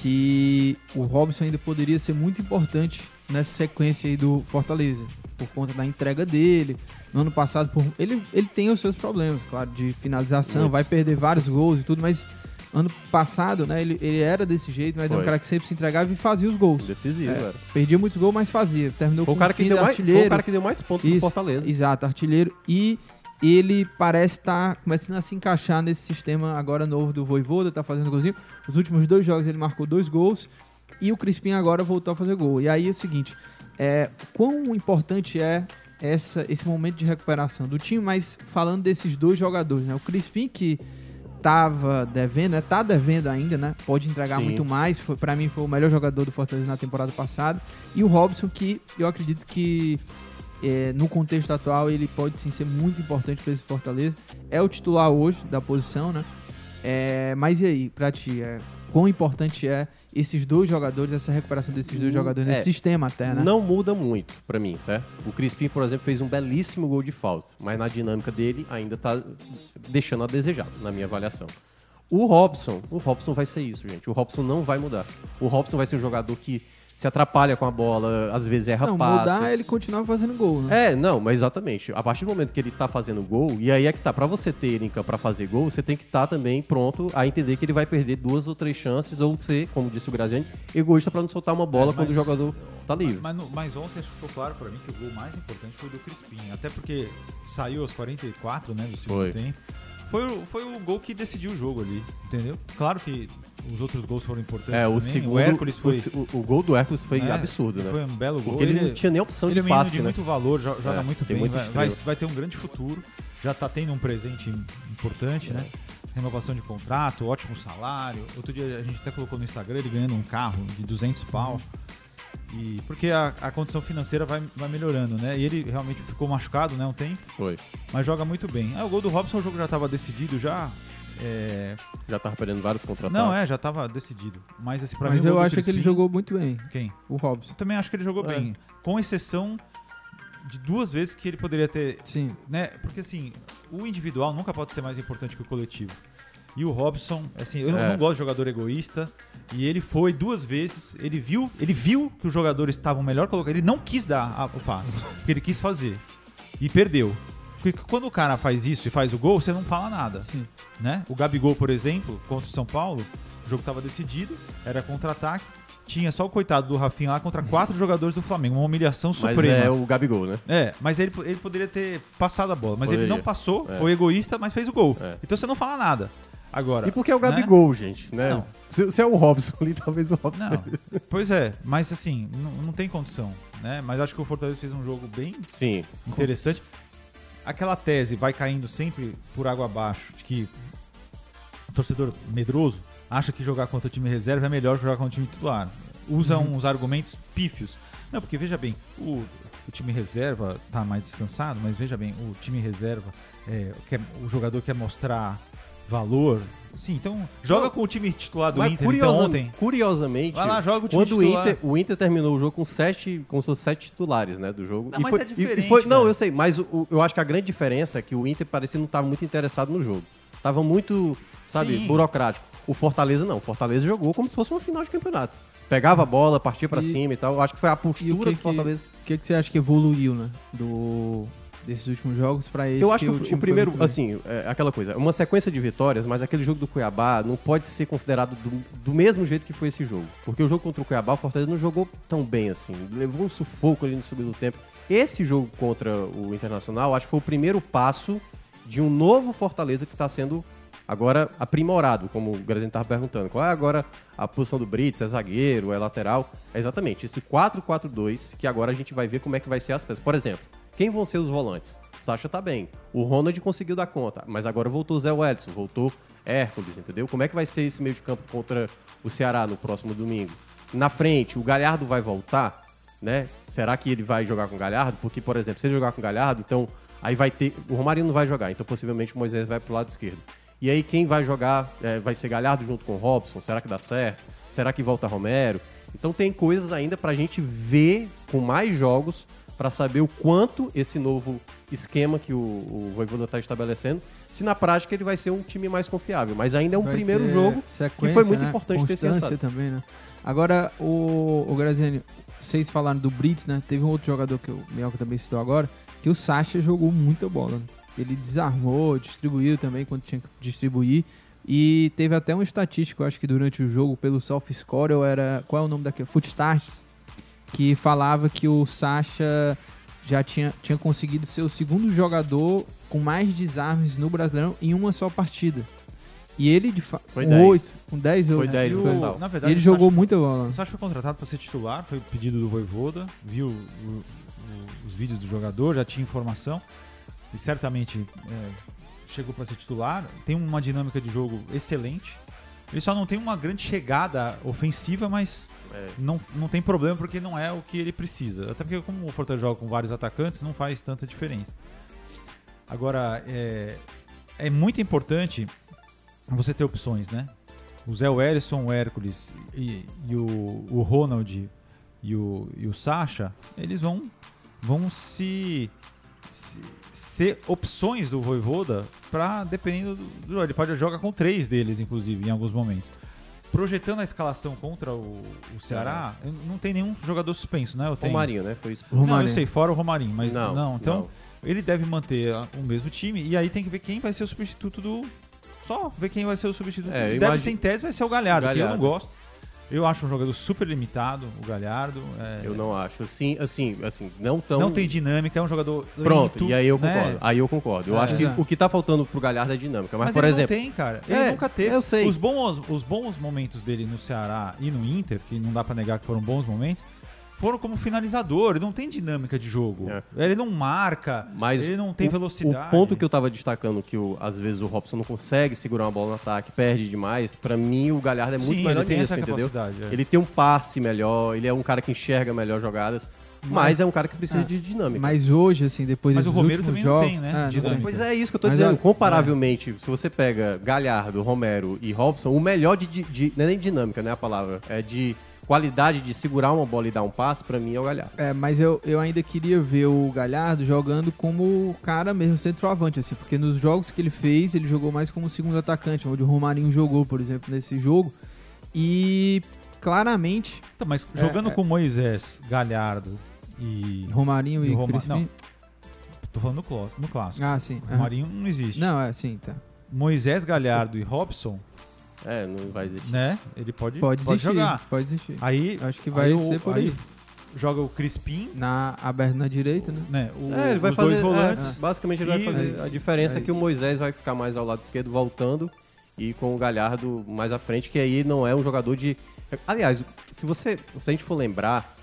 que o Robson ainda poderia ser muito importante nessa sequência aí do Fortaleza, por conta da entrega dele. No ano passado, por- ele, ele tem os seus problemas, claro, de finalização, vai perder vários gols e tudo, mas ano passado, né, ele, ele era desse jeito, mas é um Foi. cara que sempre se entregava e fazia os gols. decisivo, É, era. perdia muitos gols, mas fazia. Terminou Foi o com cara que 15 deu mais, foi artilheiro. o cara que deu mais pontos pro Isso, Fortaleza. Exato, artilheiro. E ele parece estar começando a se encaixar nesse sistema agora novo do Voivoda, tá fazendo golzinho. Os últimos dois jogos ele marcou dois gols e o Crispim agora voltou a fazer gol. E aí é o seguinte, é, quão importante é essa, esse momento de recuperação do time, mas falando desses dois jogadores, né? O Crispim que tava devendo, né? Tá devendo ainda, né? Pode entregar Sim. muito mais. Para mim foi o melhor jogador do Fortaleza na temporada passada. E o Robson que eu acredito que é, no contexto atual ele pode sim ser muito importante para esse Fortaleza. É o titular hoje da posição, né? É, mas e aí, pra ti, é, quão importante é esses dois jogadores, essa recuperação desses dois jogadores é. nesse sistema até, né? Não muda muito pra mim, certo? O Crispim, por exemplo, fez um belíssimo gol de falta, mas na dinâmica dele ainda tá deixando a desejar, na minha avaliação. O Robson, o Robson vai ser isso, gente. O Robson não vai mudar. O Robson vai ser um jogador que se atrapalha com a bola, às vezes erra Não, passe. mudar ele continuava fazendo gol, né? É, não, mas exatamente. A partir do momento que ele tá fazendo gol, e aí é que tá, pra você ter ele em campo pra fazer gol, você tem que estar também pronto a entender que ele vai perder duas ou três chances, ou ser, como disse o Graziani, egoísta pra não soltar uma bola É, quando o mas- jogador tá livre. Mas, no- mas ontem acho que ficou claro pra mim que o gol mais importante foi o do Crispim. Até porque saiu aos 44, né, do segundo Foi. tempo. Foi, o- foi o gol que decidiu o jogo ali, entendeu? Claro que os outros gols foram importantes É, o também. segundo. O Hércules foi... o O, gol do Hércules foi né, absurdo, né? Foi um belo gol. Porque ele, não tinha nem opção ele é de um menino passe, de né? muito valor, jo- joga É, muito bem, muita vai, vai, vai ter um grande futuro. Já tá tendo um presente importante, né? Renovação de contrato, ótimo salário. Outro dia a gente até colocou no Instagram ele ganhando um carro de 200 pau. E porque a, a condição financeira vai, vai melhorando, né? E ele realmente ficou machucado, né, um tempo, Foi. mas joga muito bem. Ah, o gol do Robson, o jogo já estava decidido já. É... Já tava perdendo vários contra Não, é, já estava decidido. Mas assim, pra Mas mim, eu acho que ele jogou muito bem, Quem? o Robson. Eu também acho que ele jogou É. bem. Com exceção de duas vezes que ele poderia ter. Sim. Né? Porque assim, o individual nunca pode ser mais importante que o coletivo. E o Robson, assim, eu não- É. não gosto de jogador egoísta. E ele foi duas vezes, ele viu, ele viu que os jogadores estavam melhor colocados. Ele não quis dar a- o passe, porque ele quis fazer. E perdeu. Porque quando o cara faz isso e faz o gol, você não fala nada Sim. né? O Gabigol, por exemplo, contra o São Paulo, o jogo estava decidido, era contra-ataque, tinha só o coitado do Rafinha lá contra quatro jogadores do Flamengo, uma humilhação Mas suprema. é o Gabigol, né? É, mas ele, ele poderia ter passado a bola, mas ele Poderia. não passou, É. foi egoísta, mas fez o gol. É. Então você não fala nada. Agora. E porque é o né? Gabigol, gente, né? Não. Se, se é o Robson ali, talvez o Robson. Não, pois é, mas assim, não, não tem condição, né? Mas acho que o Fortaleza fez um jogo bem Sim. interessante. Aquela tese vai caindo sempre por água abaixo, de que o torcedor medroso acha que jogar contra o time reserva é melhor que jogar contra o time titular. Usa uns argumentos pífios. Não, porque veja bem, o, o time reserva tá mais descansado, mas veja bem, o time reserva, é, quer, o jogador quer mostrar valor. Sim, então joga com o time titular do Mas Inter, curiosa- então ontem. curiosamente, Vai lá, joga o time quando o. Inter, o Inter terminou o jogo com sete, com seus sete titulares, né, do jogo. Não, e mas foi, é e- e diferente, foi- não, cara. eu sei, mas o- eu acho que a grande diferença é que o Inter parecia não estar muito interessado no jogo. Tava muito, sabe, Sim. burocrático. O Fortaleza não, o Fortaleza jogou como se fosse uma final de campeonato. Pegava a bola, partia pra E- cima e tal. Eu acho que foi a E postura que do Fortaleza. que, o que, que você acha que evoluiu, né? Do, desses últimos jogos pra esse Eu acho que, o o, o primeiro, assim, é aquela coisa, uma sequência de vitórias, mas aquele jogo do Cuiabá não pode ser considerado do, do mesmo jeito que foi esse jogo. Porque o jogo contra o Cuiabá, o Fortaleza não jogou tão bem assim. Levou um sufoco ali no segundo tempo. Esse jogo contra o Internacional, acho que foi o primeiro passo de um novo Fortaleza que está sendo agora aprimorado, como o Grazinho estava perguntando. Qual é agora a posição do Brits? É zagueiro? É lateral? É exatamente, esse 4-4-2 que agora a gente vai ver como é que vai ser as peças. Por exemplo, quem vão ser os volantes? Sacha tá bem. O Ronald conseguiu dar conta, mas agora voltou Zé Wellison, voltou Hércules, entendeu? Como é que vai ser esse meio de campo contra o Ceará no próximo domingo? Na frente, o Galhardo vai voltar, né? Será que ele vai jogar com o Galhardo? Porque, por exemplo, se ele jogar com o Galhardo, então aí vai ter. O Romarinho não vai jogar, então possivelmente o Moisés vai pro lado esquerdo. E aí quem vai jogar é, vai ser Galhardo junto com o Robson? Será que dá certo? Será que volta Romero? Então tem coisas ainda pra gente ver com mais jogos pra saber o quanto esse novo esquema que o, o Voivoda tá estabelecendo, se na prática ele vai ser um time mais confiável. Mas ainda é um Vai primeiro jogo sequência, foi muito né? importante ter esse resultado. também, né? Agora, o, o Graziani, vocês falaram do Brits, né? Teve um outro jogador que o Mioca também citou agora, que o Sacha jogou muita bola. né? Ele desarmou, distribuiu também quando tinha que distribuir. E teve até uma estatística, eu acho que durante o jogo, pelo Soft Score, era. Qual é o nome daquele? Footstarts, que falava que o Sacha já tinha, tinha conseguido ser o segundo jogador com mais desarmes no Brasileirão em uma só partida. E ele, de fato, Foi com 10. 8, com 10 Foi oito. 10 E no total. na verdade, ele jogou Sacha- muita bola. O Sacha foi contratado para ser titular, foi pedido do Voivoda, viu o- o- os vídeos do jogador, já tinha informação e certamente é, chegou para ser titular. Tem uma dinâmica de jogo excelente. Ele só não tem uma grande chegada ofensiva, mas É. não, não tem problema porque não é o que ele precisa. Até porque como o Fortaleza joga com vários atacantes, não faz tanta diferença. Agora, é, é muito importante você ter opções, né? O Zé Wellison, o Hércules e, e o, o Ronald e o, e o Sacha, eles vão, vão se, se- ser opções do Voivoda para dependendo do, do. Ele pode jogar com três deles, inclusive, em alguns momentos. Projetando a escalação contra o, o Ceará, eu- não tem nenhum jogador suspenso, né? Eu tenho. Romarinho, né? Foi isso. Não, eu Romarinho. sei, fora o Romarinho, mas não. Não, então, não. ele deve manter a- o mesmo time e aí tem que ver quem vai ser o substituto do. Só ver quem vai ser o substituto. É, eu deve ser em tese, vai ser o Galhardo, que eu Galhardo. não gosto. Eu acho um jogador super limitado, o Galhardo. é, Eu não acho. Assim, assim, assim, não tão. não tem dinâmica, é um jogador. Pronto, lento, e aí eu né? concordo. Aí eu concordo. Eu É. acho que o que tá faltando pro Galhardo é dinâmica. Mas, Mas por ele exemplo. não tem, cara. Ele É, nunca teve. eu sei. Os bons, os bons momentos dele no Ceará e no Inter, que não dá pra negar que foram bons momentos, foram como finalizador. Ele não tem dinâmica de jogo. É. Ele não marca, Mas ele não tem o, velocidade. O ponto que eu tava destacando que o- às vezes o Robson não consegue segurar uma bola no ataque, perde demais. Pra mim o Galhardo é muito Sim, melhor ele tem nisso, essa entendeu? é. Ele tem um passe melhor, ele é um cara que enxerga melhor jogadas, mas, é um cara que precisa É, de dinâmica. Mas hoje, assim, depois Mas o desses Romero últimos também não jogos... tem, né, é, dinâmica. tem. Pois é isso que eu tô Mas dizendo. Comparavelmente, se você pega Galhardo, Romero e Robson, o melhor de, de, de- Não é nem dinâmica, né? A palavra. É de qualidade de segurar uma bola e dar um passe, pra mim é o Galhardo. É, mas eu, eu ainda queria ver o Galhardo jogando como o cara mesmo, centroavante, assim, porque nos jogos que ele fez, ele jogou mais como segundo atacante, onde o Romarinho jogou, por exemplo, nesse jogo. E claramente, Então, mas É, jogando é. com Moisés, Galhardo e. Romarinho E e, Roma- Crispim. não. Tô falando no, no clássico. Ah, sim. Romarinho não existe. Não, é, sim, tá. Moisés, Galhardo e Robson, É, não vai existir. né? Ele pode, Pode existir. jogar. Pode existir. Aí, Acho que vai aí ser o- por aí. Joga o Crispim, Na, aberto na direita, né? né? O, É, ele vai fazer. dois volantes. é, basicamente ele vai E- fazer. É a diferença é é, que o. Moisés vai ficar mais ao lado esquerdo voltando e com o Galhardo mais à frente, que aí não é um jogador de. Aliás, se você. Se a gente for lembrar,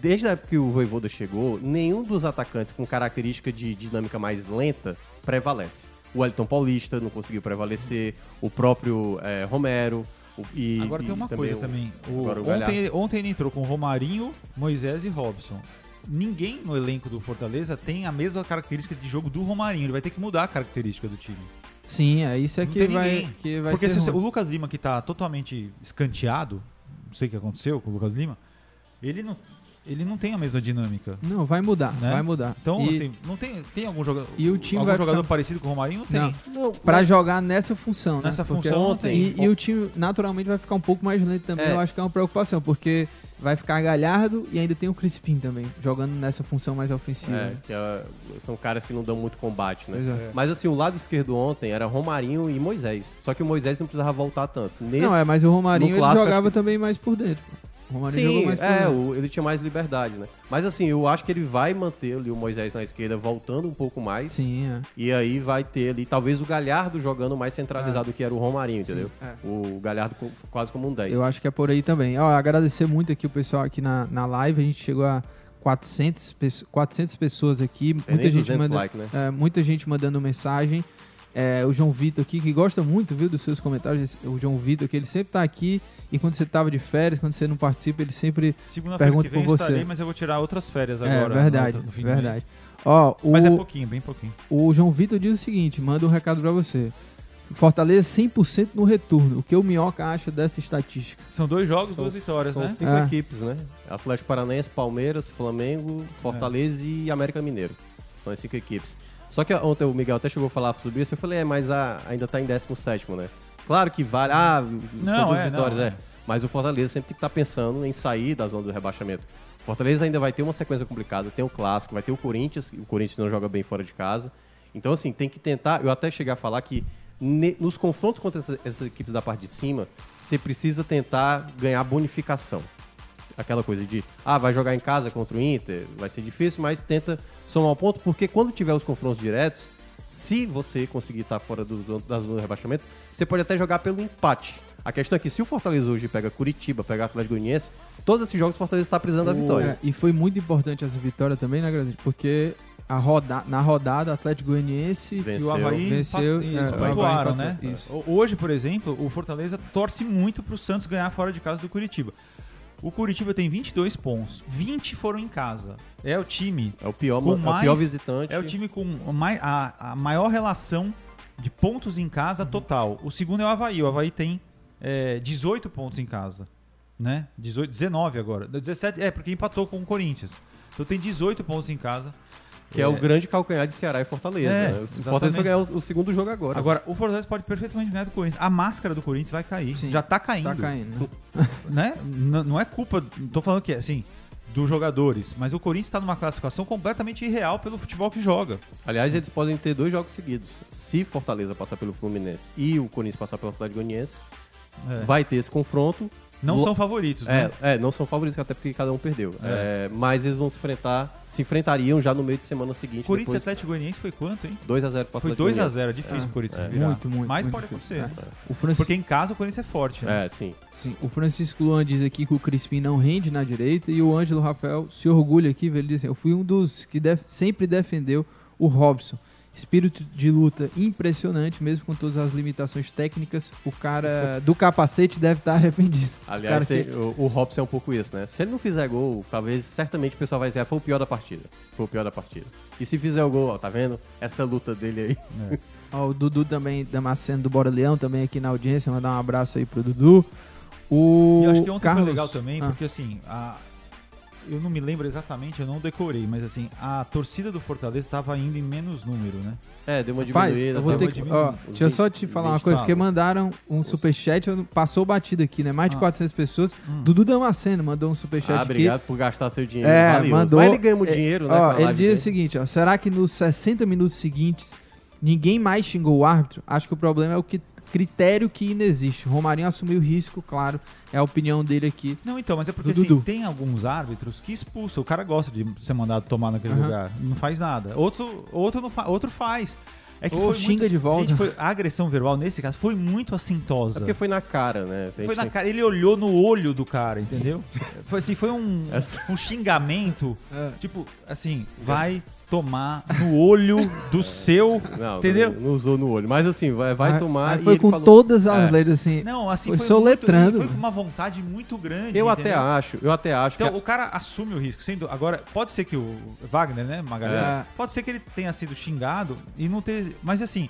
desde a época que o Voivoda chegou, nenhum dos atacantes com característica de dinâmica mais lenta prevalece. O Wellington Paulista não conseguiu prevalecer, o próprio é, Romero. o- e, Agora e tem uma coisa o- também. O- ontem, ontem ele entrou com Romarinho, Moisés e Robson. Ninguém no elenco do Fortaleza tem a mesma característica de jogo do Romarinho. Ele vai ter que mudar a característica do time. Sim, é isso é que vai, ninguém. que vai Porque ser se o Lucas Lima, que tá totalmente escanteado, não sei o que aconteceu com o Lucas Lima, ele não, ele não tem a mesma dinâmica. Não, vai mudar, Né? vai mudar. Então, E assim, não tem, tem algum jogador, E o time algum vai jogador ficar- parecido com o Romarinho? Não tem. Não. Não, Pra mas- jogar nessa função, né? Nessa Porque função não ontem- tem. E, e o time naturalmente vai ficar um pouco mais lento também. É. Eu acho que é uma preocupação, porque vai ficar Galhardo e ainda tem o Crispim também, jogando nessa função mais ofensiva. É, que é, são caras que não dão muito combate, né? Pois é. Mas assim, o lado esquerdo ontem era Romarinho e Moisés. Só que o Moisés não precisava voltar tanto. Nesse, Não, é, mas o Romarinho ele clássico, jogava que- também mais por dentro. O Romarinho jogou Sim, mais é, o- ele tinha mais liberdade, né? Mas assim, eu acho que ele vai manter ali o Moisés na esquerda voltando um pouco mais. Sim, é. E aí vai ter ali, talvez o Galhardo jogando mais centralizado do que era o Romarinho, entendeu? é. O Galhardo quase como um 10. Eu acho que é por aí também. Ó, agradecer muito aqui o pessoal aqui na, na live. A gente chegou a 400, pesso- 400 pessoas aqui. Tem Muita gente, 200 manda, like, né? é, muita gente mandando mensagem. É, o João Vitor aqui, que gosta muito, viu, dos seus comentários. O João Vitor, que ele sempre tá aqui. E quando você tava de férias, quando você não participa, ele sempre... Segunda-feira Pergunto que vem por eu você. estarei, mas eu vou tirar outras férias é, agora. verdade, no- no verdade. Ó, o, Mas é pouquinho, bem pouquinho. o João Vitor diz o seguinte, manda um recado pra você. Fortaleza 100% no retorno. O que o Minhoca acha dessa estatística? São dois jogos, São- duas vitórias, são né? cinco É. equipes, né? Atlético Paranaense, Palmeiras, Flamengo, Fortaleza e América Mineiro. São as cinco equipes. Só que ontem o Miguel até chegou a falar sobre isso, eu falei, é, mas a- ainda tá em 17 né? Claro que vale, ah, Não, são duas é, vitórias, não, é. é. Mas o Fortaleza sempre tem que estar pensando em sair da zona do rebaixamento. O Fortaleza ainda vai ter uma sequência complicada, tem o Clássico, vai ter o Corinthians, o Corinthians não joga bem fora de casa. Então, assim, tem que tentar, eu até chegar a falar que ne- nos confrontos contra essa- essas equipes da parte de cima, você precisa tentar ganhar bonificação aquela coisa de, ah, vai jogar em casa contra o Inter, vai ser difícil, mas tenta somar um ponto, porque quando tiver os confrontos diretos, se você conseguir estar fora do, do, da zona do rebaixamento, você pode até jogar pelo empate. A questão é que se o Fortaleza hoje pega Curitiba, pega Atlético Goianiense, todos esses jogos o Fortaleza está precisando da vitória. É, e foi muito importante essa vitória também, né, Grazi? Porque a roda, na rodada, Atlético Goianiense E Venceu. o Havaí Venceu, empat- é, o pontuaram, né? isso. Ho- Hoje, por exemplo, o Fortaleza torce muito pro Santos ganhar fora de casa do Curitiba. O Curitiba tem 22 pontos, 20 foram em casa. É o time, É o pior, Com é o mais- pior visitante. é o time com o mai- a, a maior relação de pontos em casa total. O segundo é o Havaí. O Havaí tem é, 18 pontos em casa, né? 18, 19 agora. 17, é porque empatou com o Corinthians. Então tem 18 pontos em casa. Que é, o grande calcanhar de Ceará e Fortaleza. É, né? O. Fortaleza vai ganhar o, o segundo jogo agora. Agora, o Fortaleza pode perfeitamente ganhar do Corinthians. A máscara do Corinthians vai cair. Sim. Já tá caindo. Tá caindo. né? Né? N- não é culpa, não tô falando que é assim, dos jogadores, mas o Corinthians tá numa classificação completamente irreal pelo futebol que joga. Aliás, eles podem ter dois jogos seguidos. Se Fortaleza passar pelo Fluminense e o Corinthians passar pelo Atlético Goianiense, É. vai ter esse confronto. Não Lo- são favoritos, né? É, é, não são favoritos, até porque cada um perdeu. É. É, mas eles vão se enfrentar, se enfrentariam já no meio de semana seguinte. Corinthians e depois, Atlético Goianiense foi quanto, hein? 2x0 pro Foi Atlético 2 a Goianiense. 0 difícil Corinthians é. virar. Muito, muito, Mas muito pode difícil. acontecer. O Francisco, Porque em casa o Corinthians é forte, né? É, sim. sim, o Francisco Luan diz aqui que o Crispim não rende na direita e o Ângelo Rafael se orgulha aqui, ele diz assim, eu fui um dos que def- sempre defendeu o Robson. Espírito de luta impressionante, mesmo com todas as limitações técnicas. O cara do capacete deve estar arrependido. Aliás, Cara, tem- o, o Robson é um pouco isso, né? Se ele não fizer gol, talvez, certamente o pessoal vai dizer, ah, foi o pior da partida. Foi o pior da partida. E se fizer o gol, ó, tá vendo? Essa luta dele aí. Ó, o Dudu também, Damasceno do Bora Leão, também aqui na audiência. Mandar um abraço aí pro Dudu. O E eu acho que ontem Carlos, foi legal também, Ah, porque assim, a- eu não me lembro exatamente, eu não decorei, mas assim, a torcida do Fortaleza estava indo em menos número, né? É, deu uma Rapaz, diminuída. eu vou ter que. Ó, deixa eu só te falar uma coisa, porque mandaram um superchat, passou batido aqui, né? Mais de Ah. 400 pessoas. Hum. Dudu Damasceno mandou um superchat Ah, aqui. obrigado por gastar seu dinheiro. É, valioso. mandou. Mas ele ganha muito é, dinheiro, né? Ó, ele diz o dele. seguinte, ó. Será que nos 60 minutos seguintes ninguém mais xingou o árbitro? Acho que o problema é o que, critério que inexiste. Romarinho assumiu o risco, claro. É a opinião dele aqui. Não, então, mas é porque assim, tem alguns árbitros que expulsam. O cara gosta de ser mandado tomar naquele Aham. lugar. Não faz nada. Outro, outro, não fa outro faz. É que Ou foi xinga muito- de volta. Gente, foi- a agressão verbal, nesse caso, foi muito É assintosa. porque foi na cara, né? Foi na cara, ele olhou no olho do cara, entendeu? Foi assim, foi um, Essa- um xingamento, É. tipo, assim, vai tomar no olho do seu, Não, entendeu? Não, não usou no olho. Mas assim, vai, vai Aí- tomar. aí e foi ele com falou- todas as É. letras assim. Não, assim, Foi foi, soletrando. Muito, foi com uma vontade muito grande, Eu até entendeu? acho, eu até acho Então, que. o cara assume o risco. Sendo, agora, pode ser que o Wagner, né, Magalhães? É. Pode ser que ele tenha sido xingado e não ter. Mas assim,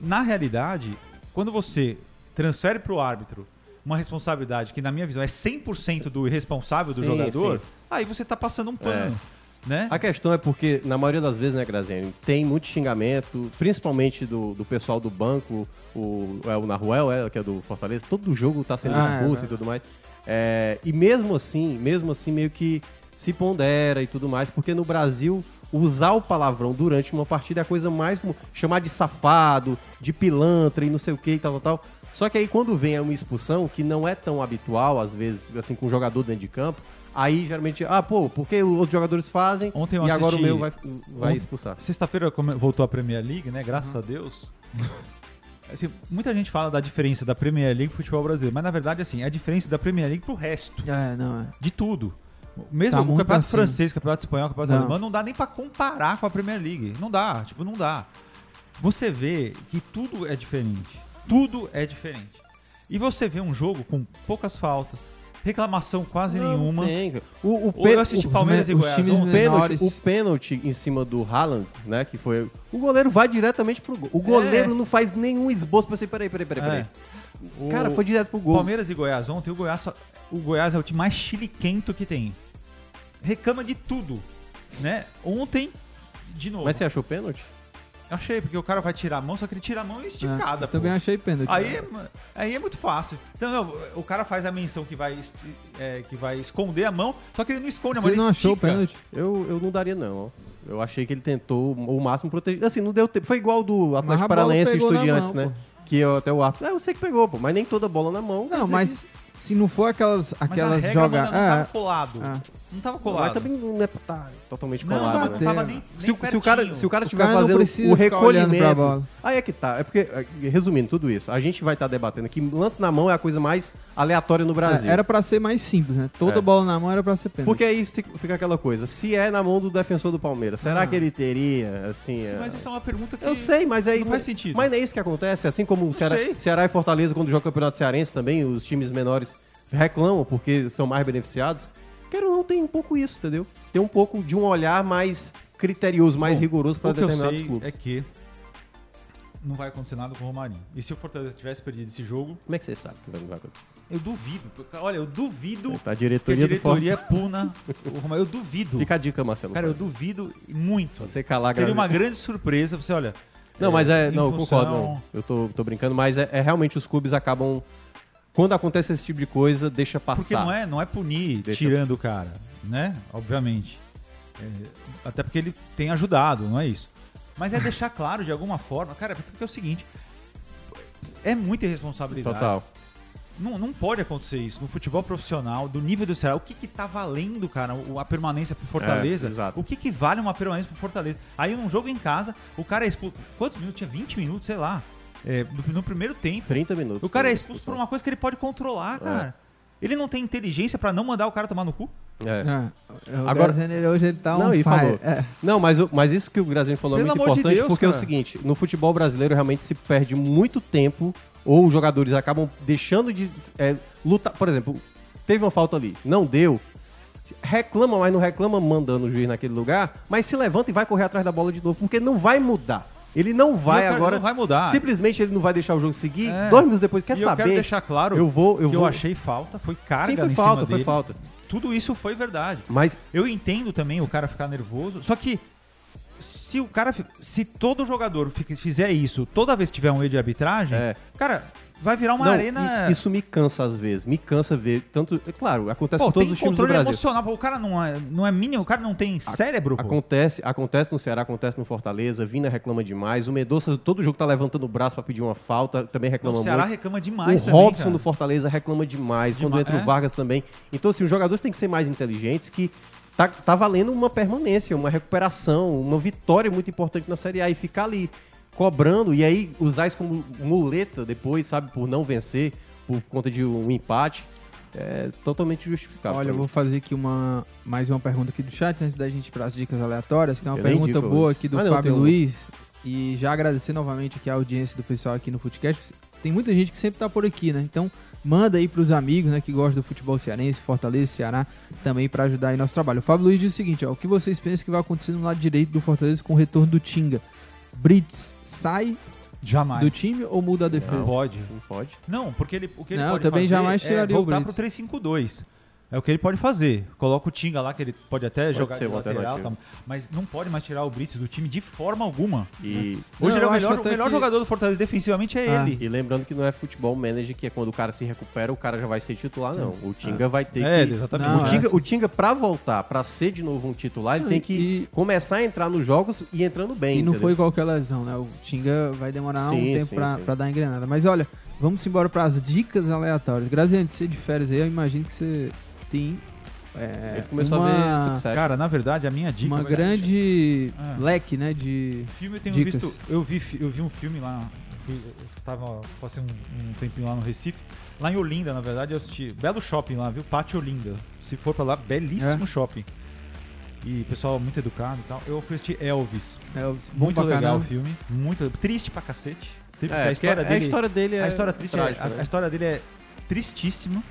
na realidade, quando você transfere pro árbitro uma responsabilidade que, na minha visão, é 100% do irresponsável do Sim, jogador, sim. aí você tá passando um pano. Né? A questão é porque, na maioria das vezes, né, Graziani, tem muito xingamento, principalmente do, do pessoal do banco, o, é o Naruel, é, que é do Fortaleza, todo jogo tá sendo Ah, é, expulso né? e tudo mais. É, e mesmo assim, mesmo assim, meio que se pondera e tudo mais, porque no Brasil, usar o palavrão durante uma partida é a coisa mais como chamar de safado, de pilantra e não sei o que e tal, tal, tal. Só que aí quando vem uma expulsão, que não é tão habitual, às vezes, assim, com o jogador dentro de campo, aí geralmente, ah, pô, porque os outros jogadores fazem Ontem eu e agora o meu vai, vai expulsar. Sexta-feira voltou a Premier League, né? Graças a Deus. Assim, muita gente fala da diferença da Premier League pro futebol brasileiro, mas na verdade, assim, é a diferença da Premier League pro resto. É, não, é. De tudo. Mesmo Tá o campeonato acima. francês, o campeonato espanhol, o campeonato Não. alemão, não dá nem pra comparar com a Premier League. Não dá, tipo, não dá. Você vê que tudo é diferente. Tudo é diferente. E você vê um jogo com poucas faltas, reclamação quase Não, nenhuma. tem. O, o, Ou eu pe- assisti os Palmeiras me- e os Goiás ontem. o pênalti, o pênalti em cima do Haaland, né, que foi... O goleiro vai diretamente pro gol. O goleiro É. não faz nenhum esboço pra você, peraí, peraí, peraí, peraí. É. Cara, foi direto pro gol. Palmeiras e Goiás ontem, o Goiás, só- o Goiás é o time mais chiliquento que tem. Reclama de tudo, né? Ontem, de novo. Mas você achou pênalti? Achei, porque o cara vai tirar a mão, só que ele tira a mão esticada, É, pô. também achei pênalti. Aí, é- aí é muito fácil. Então, não, o cara faz a menção que vai, é, que vai esconder a mão, só que ele não esconde a mão, Você ele não achou estica. pênalti? Eu, eu não daria, não. Eu achei que ele tentou o máximo proteger. Assim, não deu tempo. Foi igual do Atlético Paranaense e Estudiantes, mão, né? Que eu, até o árbitro. É, eu sei que pegou, pô, mas nem toda bola na mão. Não, mas se não for aquelas, Mas aquelas a regra jogadas. tava É, colado. Ah. Não tava colado. Mas também não é pra tá totalmente não, colado, não, né? não tava nem, nem Se, o- se o cara, se o cara estiver fazendo o recolhimento. bola. Aí é que tá. É porque, eh, resumindo tudo isso, a gente vai estar debatendo que lance na mão é a coisa mais aleatória no Brasil. É, era pra ser mais simples, né? Toda É. bola na mão era pra ser pênalti. Porque aí fica aquela coisa, se é na mão do defensor do Palmeiras, será Ah. que ele teria, assim... é- Mas isso é uma pergunta que... Eu sei, mas aí... não faz sentido. Mas não é isso que acontece, assim como o Ceará. Ceará e Fortaleza, quando joga o Campeonato Cearense também, os times menores reclamam porque são mais beneficiados. Quero ou não, tem um pouco isso, entendeu? Tem um pouco de um olhar mais criterioso, mais Bom, rigoroso para que eu determinados sei clubes. é que não vai acontecer nada com o Romarinho. E se o Fortaleza tivesse perdido esse jogo, Como é que você sabe que vai- não vai acontecer? Eu duvido. Olha, eu duvido Tá, a que a diretoria, do diretoria puna o Romário. Eu duvido. Fica a dica, Marcelo. Cara, eu duvido muito. Você calar Seria uma grande surpresa. Você olha. Não, mas é. em Não, eu função- concordo, não. Eu tô, tô brincando, mas é, é realmente os clubes acabam. Quando acontece esse tipo de coisa, deixa passar. Porque não é, não é punir Deixa- tirando o cara, né? Obviamente. É, até porque ele tem ajudado, não é isso. Mas é deixar claro de alguma forma. Cara, porque é o seguinte. É muita irresponsabilidade. Total. Não, não pode acontecer isso. No futebol profissional, do nível do Ceará, o que que tá valendo, cara, a permanência pro Fortaleza? É, o que que vale uma permanência pro Fortaleza? Aí num jogo em casa, o cara é expulso. Quantos minutos? Tinha 20 minutos, sei lá. É, no, no primeiro tempo. 30 minutos. O cara é expulso por uma coisa que ele pode controlar, cara. Ele não tem inteligência pra não mandar o cara tomar no cu? É. É, o Agora- Graziani, hoje ele tá Não, fire. falou. É. Não, mas, mas isso que o Graziano falou é Pelo muito amor de importante, Deus, porque é o cara. seguinte, no futebol brasileiro realmente se perde muito tempo, ou os jogadores acabam deixando de é, lutar. Por exemplo, teve uma falta ali, não deu. Reclama, mas não reclama mandando o juiz naquele lugar, mas se levanta e vai correr atrás da bola de novo, porque não vai mudar. Ele não vai eu agora. não vai mudar. Simplesmente ele não vai deixar o jogo seguir. É. Dois minutos depois, quer e eu saber? quero deixar claro eu vou, eu que vou. eu achei falta, foi carga Sim, foi falta, foi dele. falta. Tudo isso foi verdade. Mas Eu entendo também o cara ficar nervoso, só que se o cara, se todo jogador fi- fizer isso, toda vez que tiver um erro de arbitragem, É. cara, vai virar uma não, arena. isso me cansa às vezes. Me cansa ver tanto, é claro, acontece Pô, com todos tem os times do controle Brasil. emocional. pô, O cara não é, não é mínimo, o cara não tem cérebro, pô. Acontece, acontece no Ceará, acontece no Fortaleza, Vina reclama demais, o Medoça todo jogo tá levantando o braço pra pedir uma falta, também reclama o Ceará muito. reclama demais o também, Robson cara. do Fortaleza reclama demais, quando Dema- entra é. o Vargas também. Então, assim, os jogadores têm que ser mais inteligentes, que tá, tá valendo uma permanência, uma recuperação, uma vitória muito importante na Série A e ficar ali cobrando e aí usar isso como muleta depois, sabe, por não vencer, por conta de um empate, é totalmente justificável. Olha, eu vou fazer aqui uma mais uma pergunta aqui do chat antes da gente ir para as dicas aleatórias, que é uma Eu pergunta digo boa aqui do Ah, não, Fábio. Luiz. E já agradecer novamente aqui a audiência do pessoal aqui no Footcast. Tem muita gente que sempre tá por aqui, né? Então, manda aí pros amigos, né, que gostam do futebol cearense, Fortaleza, Ceará, também para ajudar aí nosso trabalho. O Fábio Luiz diz o seguinte, ó, o que vocês pensam que vai acontecer no lado direito do Fortaleza com o retorno do Tinga? Brits sai Jamais. do time ou muda a defesa? Não pode. Não pode. Não, porque ele, o que ele Não, pode também fazer jamais é tiraria o voltar Brits. pro 3-5-2. É o que ele pode fazer. Coloca o Tinga lá, que ele pode até jogar ser de lateral, tá? mas não pode mais tirar o Brits do time de forma alguma. E, Hoje Não, ele é eu o melhor, o melhor que- jogador do Fortaleza defensivamente é Ah. ele. e lembrando que não é futebol manager, que é quando o cara se recupera, o cara já vai ser titular, não. O Tinga vai ter É, que. exatamente. Não, o, é. Tinga, o Tinga, pra voltar, pra ser de novo um titular, ele Não, tem que e- começar a entrar nos jogos e entrando bem. E não entendeu? foi qualquer lesão, né? O Tinga vai demorar um Sim, tempo sim, pra, sim. pra dar engrenada. Mas olha, vamos embora pras dicas aleatórias. Graziane, você de férias aí, eu imagino que você tem é, Ele começou uma, a ver Succession. Cara, na verdade, a minha dica... uma vai- grande Ah. leque, né? De. filme eu tenho Dicas. visto. Eu vi, eu vi um filme lá. Fui, eu tava, passei um, um tempinho lá no Recife. Lá em Olinda, na verdade, eu assisti. Belo shopping lá, viu? Pátio Olinda. Se for pra lá, belíssimo É. shopping. E pessoal muito educado e tal. Eu fui assistir Elvis. É, bom muito legal o filme. Muito triste pra cacete. Triste, É, a história porque dele. a história dele é. a história triste é- trágica, a, né? a história dele é tristíssima.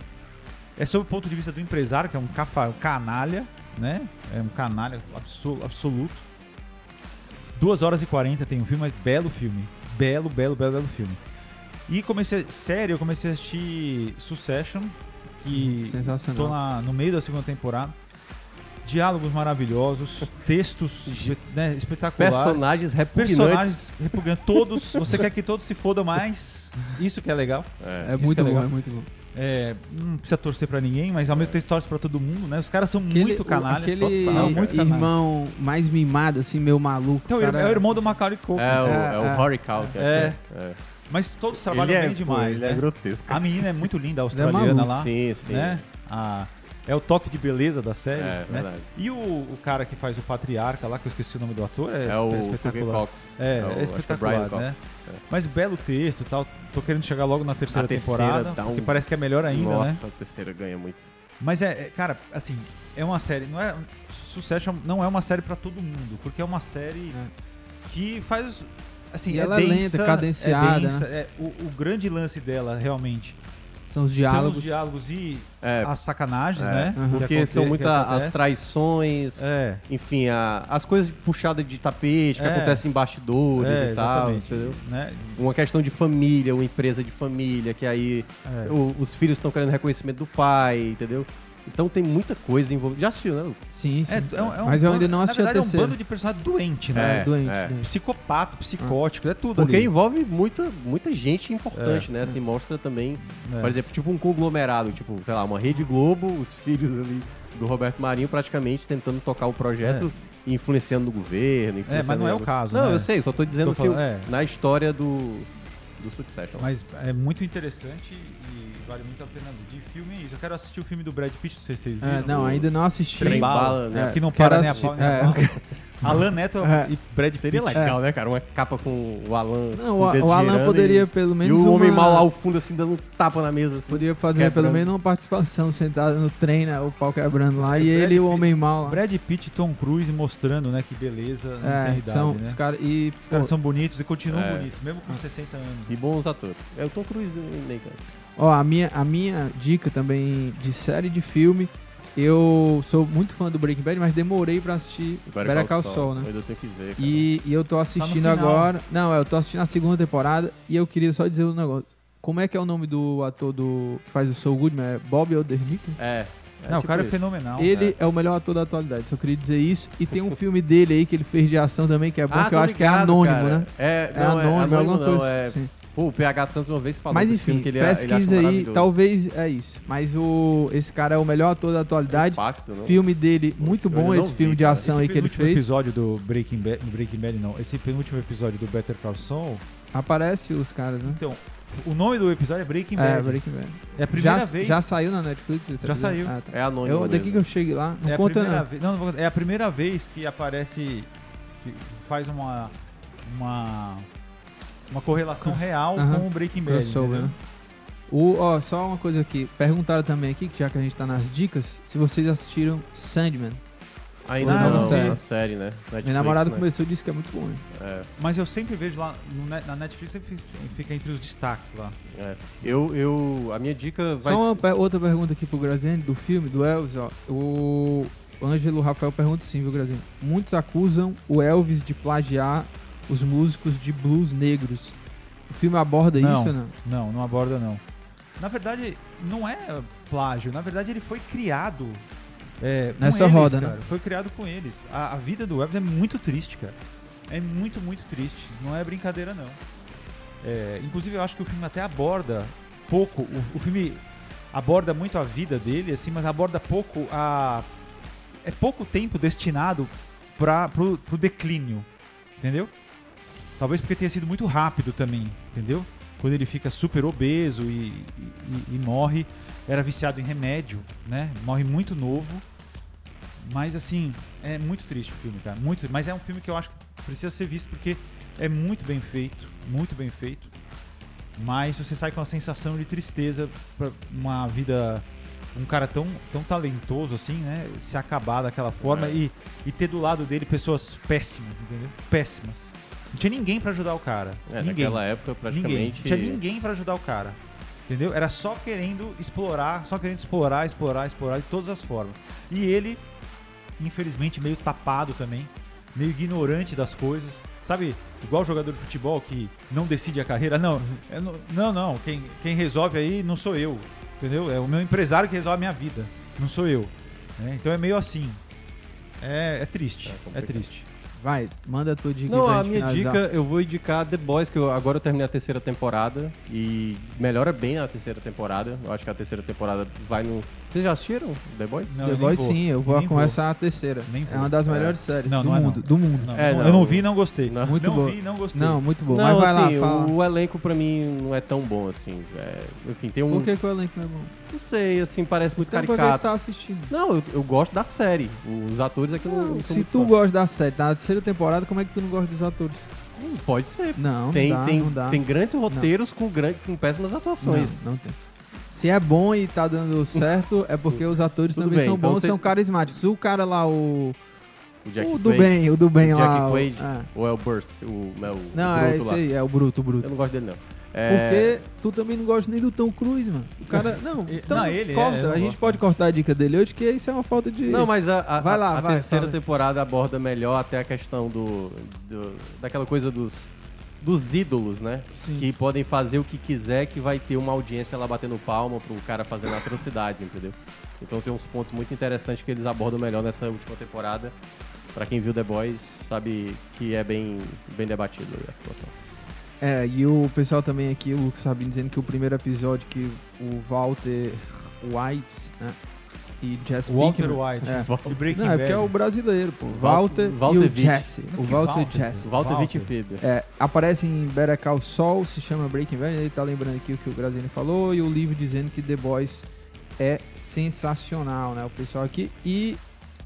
É sob o ponto de vista do empresário, que é um, cafa, um canalha, né? É um canalha abso- absoluto. 2 horas e 40 tem um filme, mas belo filme. Belo, belo, belo, belo filme. E comecei, sério, eu comecei a assistir Succession, que Sensacional. tô na- no meio da segunda temporada. Diálogos maravilhosos, textos né, espetaculares. Personagens repugnantes. Personagens repugnantes, todos. Você quer que todos se fodam mais? Isso que é legal. É. É muito é bom, legal. é muito bom. É, não precisa torcer pra ninguém, mas ao mesmo tempo torce pra todo mundo, né? Os caras são Aquele, muito canalhas. aquele total, muito irmão mais mimado, assim, meio maluco. Então, cara... é o irmão do Macaulay Culkin. É o, É, é o é. Rory Culkin. É. é. Mas todos trabalham Ele é, bem demais, pô, ele né? é grotesco. A menina é muito linda, a é australiana lá. Sim, sim. Né? A- é o toque de beleza da série. É, né? verdade. E o, o cara que faz o patriarca lá, que eu esqueci o nome do ator, é, É, o Courtney Cox. É, o- é acho que espetacular, né? Mas belo texto e tal. Tô querendo chegar logo na terceira, terceira temporada, um- que parece que é melhor ainda, Nossa, né? a terceira ganha muito. Mas é, é, cara, assim, é uma série, não é Succession não é uma série pra todo mundo, porque é uma série que faz assim, E é ela é densa, lenta, cadenciada, é densa, é, o, o grande lance dela realmente São os São diálogos. os diálogos e É, as sacanagens, é, né? Uhum. que Porque são muitas as traições, É, enfim, a- as coisas puxadas de tapete que É. acontecem em bastidores é, e tal, exatamente. entendeu? Né? Uma questão de família, uma empresa de família, que aí É. o- os filhos estão querendo reconhecimento do pai, entendeu? Então tem muita coisa envolvida. Já assistiu, né? Lucas? Sim, sim. É, é um- é um Mas eu ainda bando- não assisti na a verdade, terceira. é um bando de personagens doente, né? É, doente, é. doente. Psicopata, psicótico, é tudo Porque ali. envolve muita, muita gente importante, né? Assim, mostra também, É. por exemplo, tipo um conglomerado, tipo, sei lá, uma Rede Globo, os filhos ali do Roberto Marinho praticamente tentando tocar o projeto e influenciando no governo. É, influenciando mas não é o caso, Não, né? eu sei, só tô dizendo Tô assim, falando- é. na história do, do Succession. Mas é muito interessante e vale muito a pena. De filme é isso. Eu quero assistir o filme do Brad Pitt, não sei se vocês viram. É, não, ainda não assisti. Trem Bala, bala, né? É, Que não quero para nem a pau, nem a É, pau. Alan Neto É. e Brad Pitt. Seria legal, né, cara? Uma capa com o Alan. Não, o, o Alan poderia e, pelo E menos. o homem uma- mal lá ao fundo, assim, dando um tapa na mesa, assim. Podia fazer quebrando. pelo menos uma participação sentado no trem, né, o pau quebrando lá, e Brad ele e o homem mal lá. Brad Pitt e Tom Cruise mostrando, né, que beleza não É, idade, são né? os caras. E, Os caras são bonitos e continuam É. bonitos, mesmo com 60 anos. E bons atores. É o Tom Cruise nem tanto. Ó, a minha, a minha dica também de série de filme, eu sou muito fã do Breaking Bad, mas demorei pra assistir Better Call Saul, né? Eu ainda tenho que ver, cara. E, e eu tô assistindo final. agora. Não, é, eu tô assistindo a segunda temporada e eu queria só dizer um negócio. Como é que é o nome do ator do que faz o Soul Goodman? É Bob Odenkirk? É. é não, o tipo cara é isso. fenomenal. Ele é. o melhor ator da atualidade, só queria dizer isso. E tem um filme dele aí que ele fez de ação também, que é bom, Ah, que eu acho que é ligado, anônimo, cara. né? É, É não, anônimo, é anônimo alguma não, coisa. é... Sim. Pô, o PH Santos uma vez falou Mas desse enfim, filme que ele, ele acha pesquisa aí, maravilhoso. talvez é isso. Mas o, esse cara é o melhor ator da atualidade. Impacto, não? Filme dele, muito bom esse vi, filme de ação Esse aí que ele fez. episódio do Breaking Bad, Breaking Bad não, esse penúltimo episódio do Better Call Saul, Aparece os caras, né? então, o nome do episódio é Breaking É, Bad. Breaking Bad. É a primeira Já, vez. já saiu na Netflix? Já episódio? saiu. Ah, tá. É anônimo Eu, daqui mesmo. que eu cheguei lá, não é a conta primeira não. vez, não, não vou- é a primeira vez que aparece que faz uma uma uma correlação real com o Breaking Bad. Crossover, né? O, ó, só uma coisa aqui. Perguntaram também aqui, já que a gente tá nas dicas, se vocês assistiram Sandman. Ainda Ah, não, não não, sei. na série, né? Netflix, Minha namorada né? começou e disse que é muito bom. hein? É, Mas eu sempre vejo lá no net- na Netflix sempre fica entre os destaques lá. é. Eu, eu... A minha dica vai... Só uma ser- pe- outra pergunta aqui pro Graziani, do filme, do Elvis, ó. O Ângelo Rafael pergunta sim, viu, Graziani? Muitos acusam o Elvis de plagiar os músicos de blues negros. O filme aborda Não. isso não? Não, não aborda não. Na verdade, não é plágio. Na verdade, ele foi criado é, Nessa eles, roda, né? cara. Foi criado com eles. A, a vida do Elvis é muito triste, cara. É muito, muito triste. Não é brincadeira, não. É, inclusive, eu acho que o filme até aborda pouco. O, o filme aborda muito a vida dele, assim, mas aborda pouco a. É pouco tempo destinado para pro, pro declínio. Entendeu? Talvez porque tenha sido muito rápido também, entendeu? Quando ele fica super obeso e, e- e morre, era viciado em remédio, né? Morre muito novo. Mas assim, é muito triste o filme, cara. Muito, mas é um filme que eu acho que precisa ser visto porque é muito bem feito, muito bem feito. Mas você sai com uma sensação de tristeza pra uma vida um cara tão, tão talentoso assim, né? Se acabar daquela forma É. e, e ter do lado dele pessoas péssimas, entendeu? Péssimas. Não tinha ninguém pra ajudar o cara. É, ninguém. naquela época, Ninguém. praticamente... Não tinha ninguém pra ajudar o cara. Entendeu? Era só querendo explorar, só querendo explorar, explorar, explorar de todas as formas. E ele, infelizmente, meio tapado também, meio ignorante das coisas. Sabe, igual jogador de futebol que não decide a carreira. Não, não, não, não. Quem, quem resolve aí não sou eu. Entendeu? É o meu empresário que resolve a minha vida. Não sou eu. né? Então é meio assim. É, é triste. É É, triste. Vai, manda a tua dica Não, a gente minha finalizar. dica, eu vou indicar The Boys, que eu, agora eu terminei a terceira temporada e melhora bem a terceira temporada. Eu acho que a terceira temporada vai no... Vocês já assistiram The Boys? Não, The Boys vou. sim, eu vou começar a terceira. Nem É vou. uma das É. melhores séries Não, do não é mundo. não. Do mundo. Não, É, não, não. eu não vi e não gostei. Não. Muito não boa. vi e não gostei. Não, muito bom. Não, Mas vai assim, lá, fala. o, elenco pra mim não é tão bom assim. É, enfim, tem um... Por que, que o elenco não é bom? Não sei, assim, parece muito Então por que que caricato. tá assistindo? Não, eu, eu gosto da série. Os atores aqui não, não são Se tu fã. gosta da série, tá na terceira temporada, como é que tu não gosta dos atores? Hum, Pode ser. Não, tem, não dá, tem, não dá. tem grandes roteiros com, gran- com péssimas atuações. Não, não tem. Se é bom e tá dando certo, é porque os atores Tudo também bem, são então bons e cê- são carismáticos. O cara lá, o. O Jack o do Quaid, bem, o do bem o lá. Jack o- Quaid, é. ou é o Burst, o, é o Não, Bruto é esse lá. aí, é o bruto, o bruto. Eu não gosto dele, não. Porque tu também não gosta nem do Tom Cruise, mano. O cara. Não, então não, ele é, corta. não a gente gosto, pode cortar a dica dele hoje, que isso é uma falta de. Não, mas a, a- Vai lá, a vai, terceira fala. temporada aborda melhor até a questão do, do- daquela coisa dos, dos ídolos, né? Sim. Que podem fazer o que quiser, que vai ter uma audiência lá batendo palma pro cara fazendo atrocidades, entendeu? Então tem uns pontos muito interessantes que eles abordam melhor nessa última temporada. Pra quem viu The Boys, sabe que é bem, bem debatido a situação. É, e o pessoal também aqui, o Lucas Sabino, dizendo que o primeiro episódio que o Walter White né, e Jesse Walter Pinkman- White. É. De Breaking Não, é porque é o brasileiro, pô. Walter, Walter e o. Jesse. O Walter, Walter, Jesse. Walter Walter. Wittfeber. É, aparece em Better Call Saul, se chama Breaking Bad, ele tá lembrando aqui o que o Graziani falou, e o livro dizendo que The Boys é sensacional, né? O pessoal aqui. E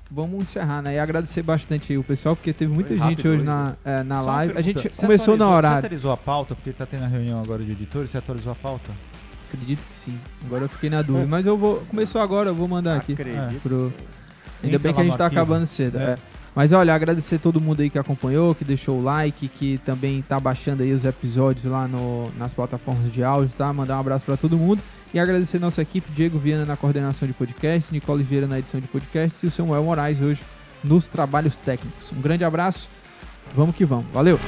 vamos encerrar, né? E agradecer bastante o pessoal, porque teve muita Foi gente rápido hoje na, é, na live. A gente você começou na atualizou- Você atualizou a pauta, porque tá tendo a reunião agora de editores, você atualizou a pauta? Acredito que sim. Agora eu fiquei na dúvida. Mas eu vou. Começou agora, eu vou mandar aqui. Acredito. pro-. Ainda bem que a gente tá acabando cedo. É. é. Mas olha, agradecer todo mundo aí que acompanhou, que deixou o like, que também tá baixando aí os episódios lá no, nas plataformas de áudio, tá? Mandar um abraço pra todo mundo. E agradecer nossa equipe, Diego Viana na coordenação de podcasts, Nicole Vieira na edição de podcasts e o Samuel Moraes hoje nos trabalhos técnicos. Um grande abraço, vamos que vamos. Valeu!